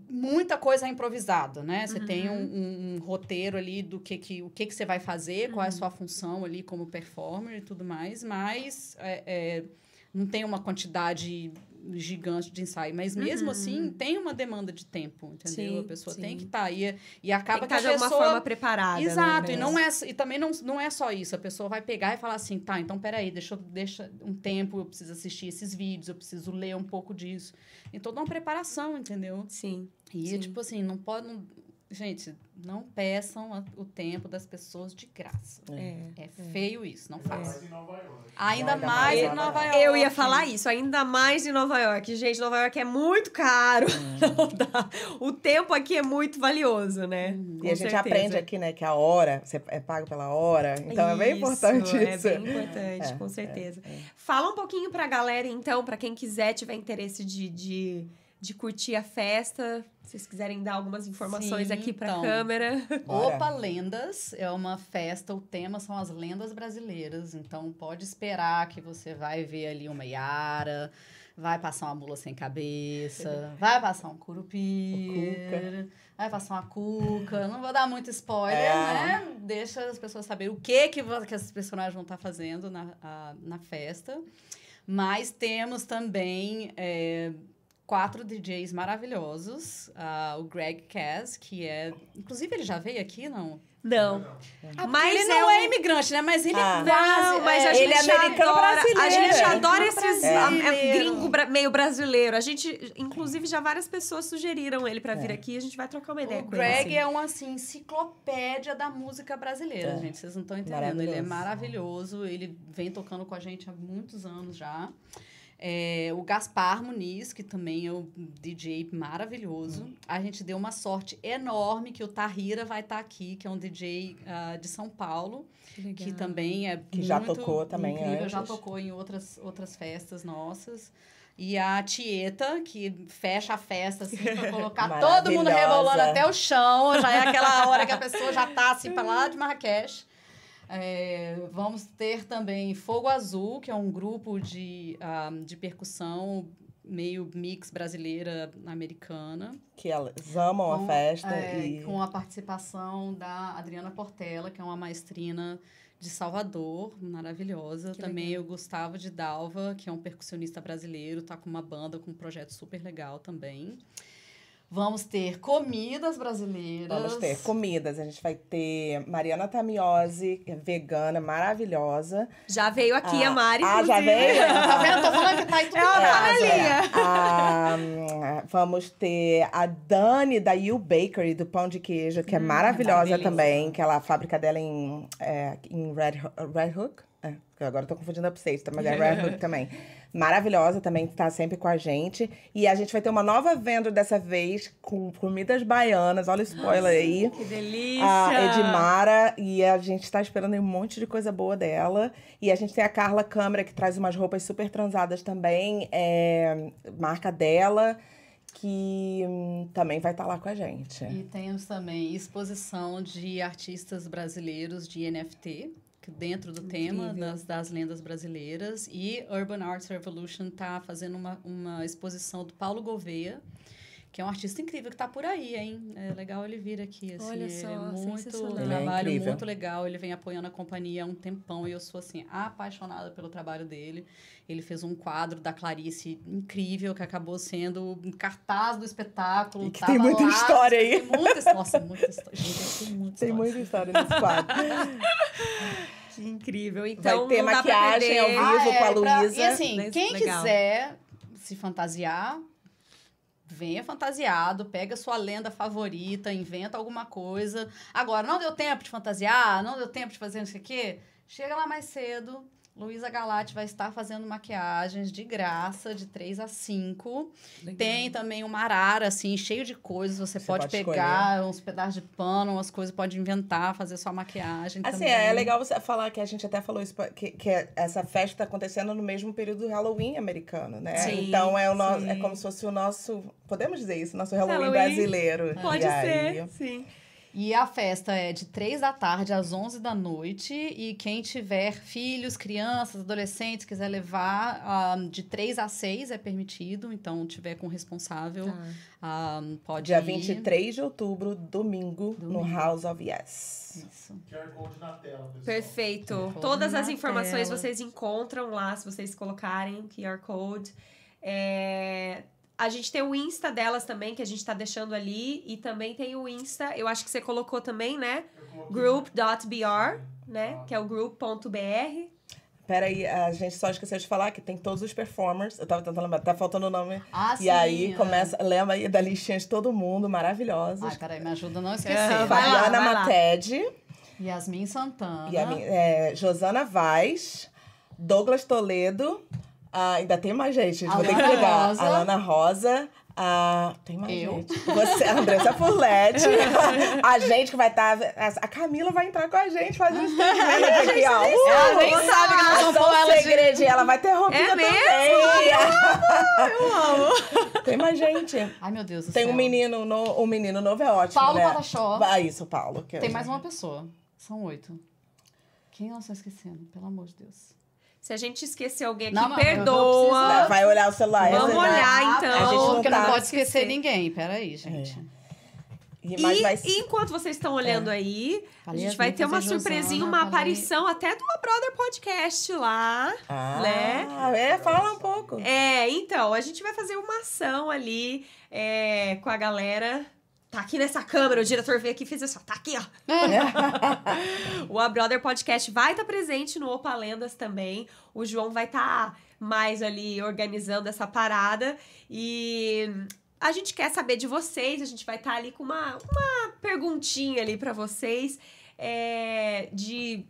muita coisa improvisada, né? Você tem um, um- um roteiro ali do que, que o que, que você vai fazer, qual é a sua função ali como performer e tudo mais, mas é, é, não tem uma quantidade gigante de ensaio, mas mesmo Uhum. assim tem uma demanda de tempo, entendeu? Sim, a pessoa sim. tem que estar aí e Tem acaba que que, estar a de uma pessoa forma preparada. né, Exato, e pra não é e também não, não é só isso, a pessoa vai pegar e falar assim, tá, então peraí, deixa, deixa um tempo, eu preciso assistir esses vídeos, eu preciso ler um pouco disso. Em toda uma preparação, entendeu? Sim. E, Sim. tipo assim, não pode. não- gente, não peçam a- o tempo das pessoas de graça. É. É feio isso, não Ainda faça. mais em Nova York. Ainda mais mais em Nova York. Eu ia falar isso, ainda mais em Nova York. Gente, Nova York é muito caro. (laughs) Dá. O tempo aqui é muito valioso, né? Uhum. E a gente aprende aqui, né, que a hora, você é pago pela hora. Então é bem importante isso. É bem importante, É, com certeza. é, é. Fala um pouquinho pra galera, então, pra quem quiser, tiver interesse de, de, de curtir a festa. Se vocês quiserem dar algumas informações Sim, aqui pra então. câmera. (laughs) Bora. Opa Lendas é uma festa, o tema são as lendas brasileiras, então pode esperar que você vai ver ali uma Yara, vai passar uma mula sem cabeça, (laughs) vai passar um curupira, cuca. vai passar uma cuca. Não vou dar muito spoiler, É. né? Deixa as pessoas saberem o que, que, que esses personagens vão estar fazendo na, a- na festa. Mas temos também é, quatro DJs maravilhosos. Ah, o Greg Cass, que é. Inclusive, ele já veio aqui, não? Não. Ah, Mas ele é não um- é imigrante, né? Mas ele Ah. é quase. Não, mas a é, gente ele é americano adora, a brasileiro. gente adora esses Brasileiro. ah, é, gringo bra- meio brasileiro. A gente, inclusive, já várias pessoas sugeriram ele pra vir aqui. A gente vai trocar uma ideia O com Greg ele. é uma assim, enciclopédia da música brasileira, É. gente. Vocês não estão entendendo. Ele é maravilhoso. Ele vem tocando com a gente há muitos anos já. É, o Gaspar Muniz, que também é um DJ maravilhoso. A gente deu uma sorte enorme que o Tahira vai estar aqui, que é um DJ ah, de São Paulo, que também é Que já tocou também incrível, já antes. tocou em outras, outras festas nossas. E a Tieta, que fecha a festa, assim, pra colocar (laughs) todo mundo rebolando até o chão. Já é aquela hora que a pessoa já tá, assim, pra lá de Marrakech. É, vamos ter também Fogo Azul, que é um grupo de, ah, de percussão meio mix brasileira americana. Que elas amam a Com- festa é, e Com a participação da Adriana Portela, que é uma maestrina de Salvador, maravilhosa. Que Também o Gustavo de Dalva, que é um percussionista brasileiro, tá com uma banda com um projeto super legal também. Vamos ter comidas brasileiras. vamos ter comidas. A gente vai ter Mariana Tamiose, é vegana, maravilhosa. Já veio aqui Ah, a Mari, ah, já veio? Tá vendo? Tô falando que tá aí tudo É em. Ah, hum, vamos ter a Dani da You Bakery, do Pão de Queijo, que é maravilhosa maravilhosa. também, que ela a fábrica dela em, é, em Red, Red Hook. É, agora eu tô confundindo upstate, tá? mas é Red Hook também. Maravilhosa também, que tá sempre com a gente. E a gente vai ter uma nova venda dessa vez com comidas baianas. Olha o spoiler aí. Que delícia! A Edmara, e a gente tá esperando um monte de coisa boa dela. E a gente tem a Carla Câmara, que traz umas roupas super transadas também, é, marca dela, que hum, também vai estar lá com a gente. E temos também exposição de artistas brasileiros de NFT, dentro do tema Incrível. das, das lendas brasileiras. E Urban Arts Revolution está fazendo uma, uma exposição do Paulo Gouveia, que é um artista incrível que está por aí, hein? É legal ele vir aqui, assim. Olha ele só, é muito, um é trabalho incrível. muito legal. Ele vem apoiando a companhia há um tempão e eu sou, assim, apaixonada pelo trabalho dele. Ele fez um quadro da Clarice incrível, que acabou sendo um cartaz do espetáculo. E que tem muita lá, história aí. Tem muita, nossa, muita história. Gente, tem muita Tem história. muita história nesse quadro. (laughs) Que incrível. Então, ter dá pra maquiagem ao perder. vivo. com a pra- Luísa. E assim, quem legal. quiser se fantasiar, venha fantasiado, pega sua lenda favorita, inventa alguma coisa. Agora, não deu tempo de fantasiar, não deu tempo de fazer não sei o quê, chega lá mais cedo. Luísa Galati vai estar fazendo maquiagens de graça, de 3 a 5. Tem também uma arara, assim, cheio de coisas. Você, Você pode, pode pegar uns pedaços de pano, umas coisas, pode inventar, fazer sua maquiagem Assim, também. é legal você falar que a gente até falou isso, que, que essa festa tá acontecendo no mesmo período do Halloween americano, né? Sim, então é, o no, sim. é como se fosse o nosso. Podemos dizer isso, nosso Halloween, Halloween. brasileiro. Pode E ser, aí- sim. E a festa é de 3 da tarde às 11 da noite. E quem tiver filhos, crianças, adolescentes, quiser levar, ah, de 3 a 6 é permitido. Então, tiver com responsável, Tá. ah, pode Dia ir. 23 de outubro, domingo, no Domingo. House of Yes. Isso. QR Code na tela, pessoal. Perfeito. Todas as informações tela. vocês encontram lá, se vocês colocarem QR Code. É, A gente tem o Insta delas também, que a gente tá deixando ali. E também tem o Insta, eu acho que você colocou também, né? Group.br, né? Que é o group.br. Peraí, a gente só esqueceu de falar que tem todos os performers. Eu tava tentando lembrar, tá faltando o nome. Ah, e aí é. começa, lembra aí da listinha de todo mundo, maravilhosos. Ai, peraí, me ajuda a não esquecer. É, vai lá, Fabiana. Mated, Yasmin Santana. e é, Josana Vaz, Douglas Toledo, ah, ainda tem mais gente, vou ter que pegar. Rosa. Alana Rosa. ah, tem mais Eu. gente. Você, Andressa Furlete. (laughs) a gente que vai estar. a Camila vai entrar com a gente fazendo (laughs) aqui, ó. Uh! Ela nem sabe que pôr um ela de... segredinho, ela vai ter roupinha É mesmo? também. Eu amo. Tem mais gente. Ai, meu Deus do Tem céu. um menino, no, um menino novo, é ótimo, Paulo né? Pataxó. Ah, isso, Paulo. Tem mais uma pessoa. São oito. Quem nós estamos esquecendo? Pelo amor de Deus. Se a gente esquecer alguém aqui, Não, perdoa. precisar. Vai olhar o celular. Vamos essa- olhar, Ah, então. A gente não porque tá- não pode esquecer esquecer. ninguém. Peraí, gente. E, mas E, vai... enquanto vocês estão olhando aí, a Falei gente as vai ter uma surpresinha, uma aparição até do A Brother Podcast lá. Ah, né? é, fala um pouco. É, então, a gente vai fazer uma ação ali é, com a galera. Tá aqui nessa câmera, o diretor veio aqui e fez assim, ó, tá aqui, ó. (laughs) o A Brother Podcast vai estar presente no Opa Lendas também. O João vai estar mais ali organizando essa parada. E a gente quer saber de vocês. A gente vai estar ali com uma, uma perguntinha ali pra vocês. é, de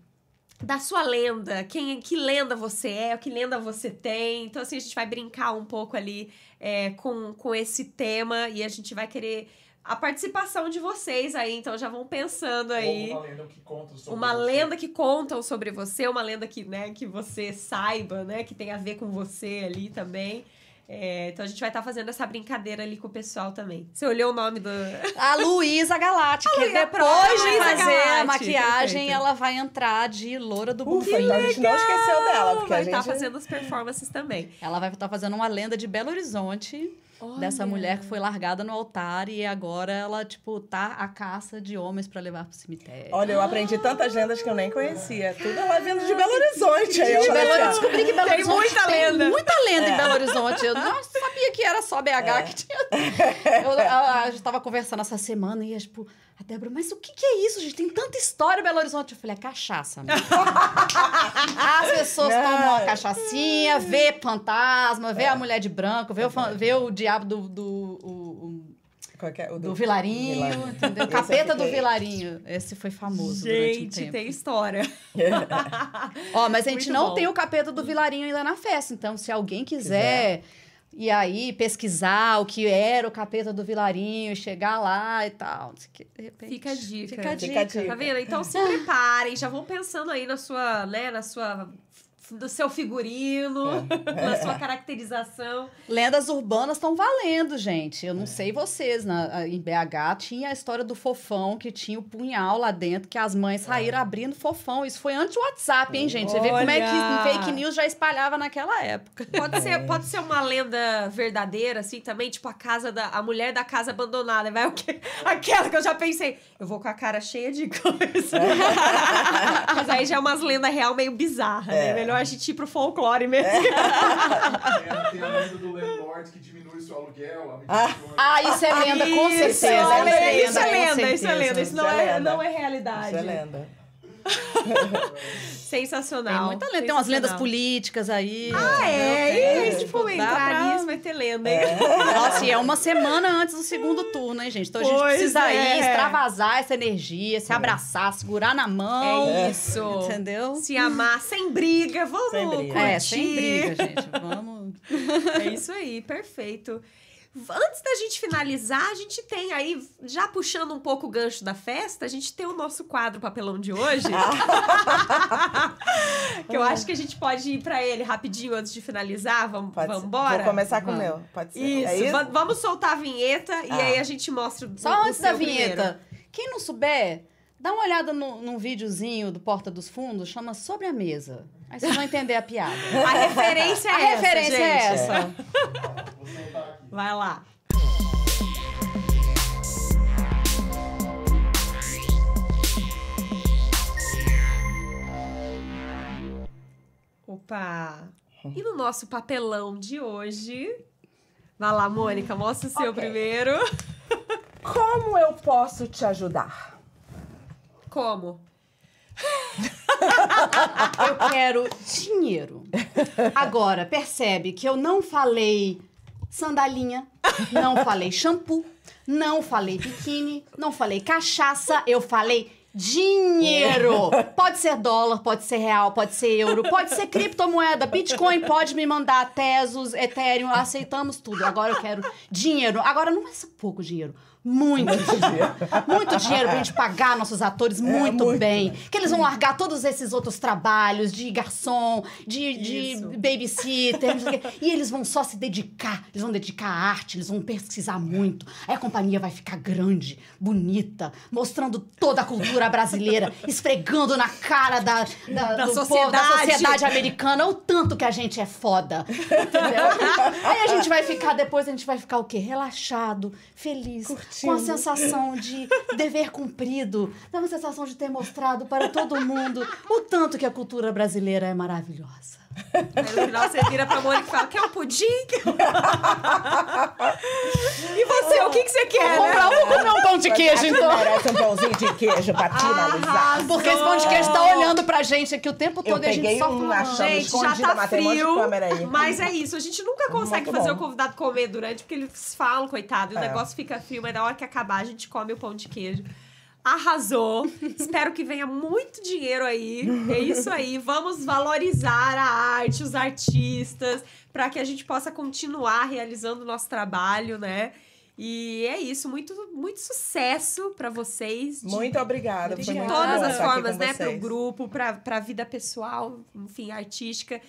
da sua lenda, quem, que lenda você é, que lenda você tem. Então, assim, a gente vai brincar um pouco ali é, com, com esse tema e a gente vai querer a participação de vocês aí. Então, já vão pensando aí. Ou uma lenda que conta sobre Uma você. lenda que contam sobre você, uma lenda que, né, que você saiba, né, que tem a ver com você ali também. É, então a gente vai estar fazendo essa brincadeira ali com o pessoal também. Você olhou o nome do. A Luísa Galati, que (laughs) Luísa depois de fazer Galati, a maquiagem, perfeito. ela vai entrar de loura do Buffet. então a gente não esqueceu dela, porque vai a gente... estar fazendo as performances também. Ela vai estar fazendo uma lenda de Belo Horizonte, dessa Olha. mulher que foi largada no altar e agora ela, tipo, tá a caça de homens pra levar pro cemitério. Olha, eu aprendi tantas lendas que eu nem conhecia. Tudo ela vindo de Belo Horizonte. Aí eu De Belo, descobri que Belo Tem Horizonte muita tem lenda. muita lenda em Belo Horizonte. Eu não sabia que era só BH É. que tinha. (laughs) Eu, a, a gente tava conversando essa semana e, tipo, a Débora, mas o que, que é isso, gente? Tem tanta história em Belo Horizonte. Eu falei, é cachaça, amiga. (laughs) As pessoas Não. tomam uma cachaçinha, vê fantasma, vê a mulher de branco, vê o, fan- vê o diabo do. do o- o- é? O do Vilarinho, Vilarinho. entendeu? (laughs) Esse eu Capeta do. Vilarinho. Esse foi famoso durante um Gente, tempo. tem história. (laughs) Ó, mas a gente Muito não bom. tem o capeta do Vilarinho ainda na festa. Então, se alguém quiser ir aí pesquisar o que era o capeta do Vilarinho e chegar lá e tal, não sei o que, de repente. Fica a dica. Fica a Fica dica. a dica. Tá vendo? Então se preparem, já vão pensando aí na sua, né, na sua do seu figurino, (laughs) na sua caracterização. Lendas urbanas estão valendo, gente. Eu não sei vocês, na, em BH tinha a história do fofão, que tinha o punhal lá dentro, que as mães saíram abrindo fofão. Isso foi antes do WhatsApp, hein, gente? Você vê como é Olha! que fake news já espalhava naquela época. Pode ser, pode ser uma lenda verdadeira, assim, também, tipo a casa da. A mulher da casa abandonada. Vai o quê? (laughs) Aquela que eu já pensei, eu vou com a cara cheia de coisa. (laughs) Mas aí já é umas lendas real meio bizarras, né? Melhor a gente ir pro folclore mesmo. Tem a, tem a lenda do landlord que diminui seu aluguel. o- Ah, isso é lenda, com Isso, certeza. Isso é lenda, isso é certeza. lenda. Isso é é, não é realidade. Isso é lenda. (laughs) Sensacional. Tem muita lenda. Tem umas lendas políticas aí. Ah, é? entendeu? E tipo, entrar pra- nisso vai ter lenda, hein? (laughs) Nossa, e é uma semana antes do segundo turno, hein, gente? Então a gente Pois precisa é. ir, extravasar essa energia, se abraçar, segurar na mão. É isso. Entendeu? Se amar sem briga, vamos Sem briga. É, sem briga, gente. Vamos. (laughs) É isso aí, perfeito. Antes da gente finalizar, a gente tem aí, já puxando um pouco o gancho da festa, a gente tem o nosso quadro papelão de hoje. (laughs) que eu acho que a gente pode ir pra ele rapidinho antes de finalizar. Vamos, embora? Vou começar com o meu. Pode ser. Isso, É isso? va- vamos soltar a vinheta e Ah. aí a gente mostra o Só o antes da seu vinheta. primeiro. Quem não souber, dá uma olhada no, num videozinho do Porta dos Fundos, chama Sobre a Mesa. Aí vocês vão entender a piada. A referência é A essa, referência é gente. essa. Vou soltar aqui. Vai lá. Opa! E no nosso papelão de hoje? Vai lá, Mônica, mostra o seu Ok. primeiro. (laughs) Como eu posso te ajudar? Como? Eu quero dinheiro. Agora, percebe que eu não falei sandalinha, não falei shampoo, não falei biquíni, não falei cachaça, eu falei dinheiro. Pode ser dólar, pode ser real, pode ser euro, pode ser criptomoeda, Bitcoin pode me mandar Tesos, Ethereum, aceitamos tudo. Agora eu quero dinheiro. Agora não é pouco dinheiro. Muito dinheiro. Muito dinheiro pra gente pagar nossos atores muito, muito. bem. Que eles vão largar todos esses outros trabalhos de garçom, de, de babysitter, e eles vão só se dedicar. Eles vão dedicar à arte, eles vão pesquisar muito. Aí a companhia vai ficar grande, bonita, mostrando toda a cultura brasileira, (laughs) esfregando na cara da, da, Da do povo, sociedade. da sociedade americana o tanto que a gente é foda. Entendeu? (laughs) Aí a gente vai ficar, depois a gente vai ficar o quê? Relaxado, feliz, com a sensação de dever cumprido, dá uma sensação de ter mostrado para todo mundo o tanto que a cultura brasileira é maravilhosa. Aí no final você vira pra Mônica e fala: quer um pudim? (laughs) e você, o que, que você quer? Vou Né? comprar, vou comer um pão de queijo, então. merece um pãozinho de queijo pra (laughs) finalizar. Porque esse pão de queijo tá olhando pra gente aqui o tempo Eu todo e a gente só um Gente, já tá um frio, mas é isso. A gente nunca consegue Muito fazer bom. o convidado comer durante, porque eles falam, coitado, e o É. negócio fica frio, mas na hora que acabar a gente come o pão de queijo. Arrasou. Espero que venha muito dinheiro aí. É isso aí. Vamos valorizar a arte, os artistas, para que a gente possa continuar realizando o nosso trabalho, né? E é isso. Muito, muito sucesso para vocês. de- Muito obrigada. de Foi muito todas as formas, né? Pro vocês. grupo, pra, pra vida pessoal, enfim, artística,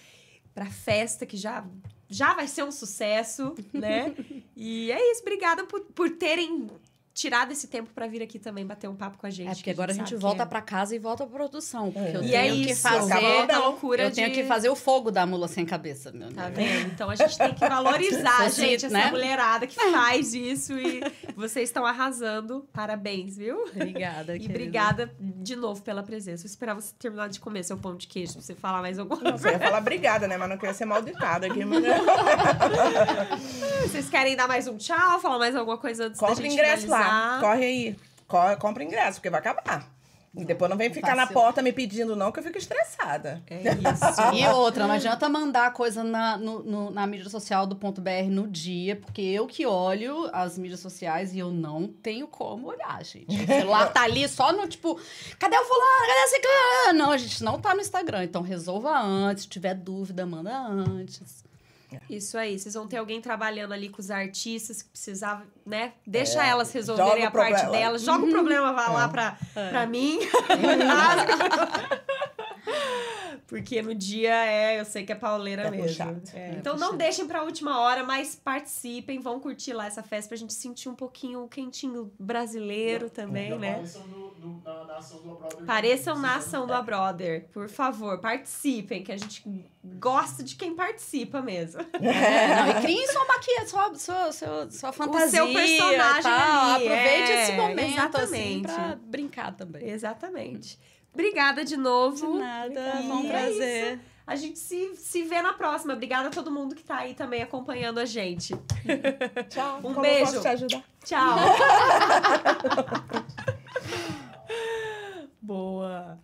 pra festa, que já, já vai ser um sucesso, né? e é isso, obrigada por, por terem tirado esse tempo pra vir aqui também bater um papo com a gente. É, que porque agora a gente sabe volta que pra casa e volta pra produção. Porque É. eu é... E tenho é que isso, fazer. Acabou, da não. loucura Eu tenho de- que fazer o fogo da mula sem cabeça, meu Tá vendo? Então a gente tem que valorizar, Você, gente, essa né? mulherada que faz isso e vocês estão arrasando. Parabéns, viu? Obrigada, E querida. obrigada de novo pela presença. Vou esperar você terminar de comer seu pão de queijo pra você falar mais alguma coisa. Você ia falar obrigada, né? Mas não queria ser mal educada aqui. Mas... (laughs) Vocês querem dar mais um tchau? Falar mais alguma coisa antes da Compra gente ingresso lá. Finalizar? Corre aí. Co- Compra ingresso, porque vai acabar. E depois não vem ficar na porta me pedindo, não, que eu fico estressada. É isso. E outra, não adianta mandar coisa na, no- no- na mídia social do ponto .br no dia, porque eu que olho as mídias sociais e eu não tenho como olhar, gente. O celular tá ali só no tipo, cadê o fulano? Cadê esse cara? Não, a gente não tá no Instagram, então resolva antes. Se tiver dúvida, manda antes. Isso aí. Vocês vão ter alguém trabalhando ali com os artistas que precisava, né? Deixa É, elas resolverem a parte problema. delas. Joga o problema, vai lá É. pra, pra mim. (laughs) (laughs) (laughs) Porque no dia é, eu sei que é pauleira É mesmo. puxado. É, É então não puxado. deixem pra última hora, mas participem, vão curtir lá essa festa pra gente sentir um pouquinho o quentinho brasileiro também, né? No- no- na, na ação do Brother. Pareçam na ação do A Brother, por favor, participem, que a gente gosta de quem participa mesmo. (laughs) É, não, e criem sua maquiagem, sua, sua, sua, sua fantasia. seu personagem tal. ali, Aproveite é, esse momento, assim, exatamente. pra brincar também. Exatamente. Obrigada de novo. De nada, e foi um é prazer. É a gente se, se vê na próxima. Obrigada a todo mundo que tá aí também acompanhando a gente. (laughs) Tchau. Um Como beijo. posso te ajudar? Tchau. (laughs) Boa.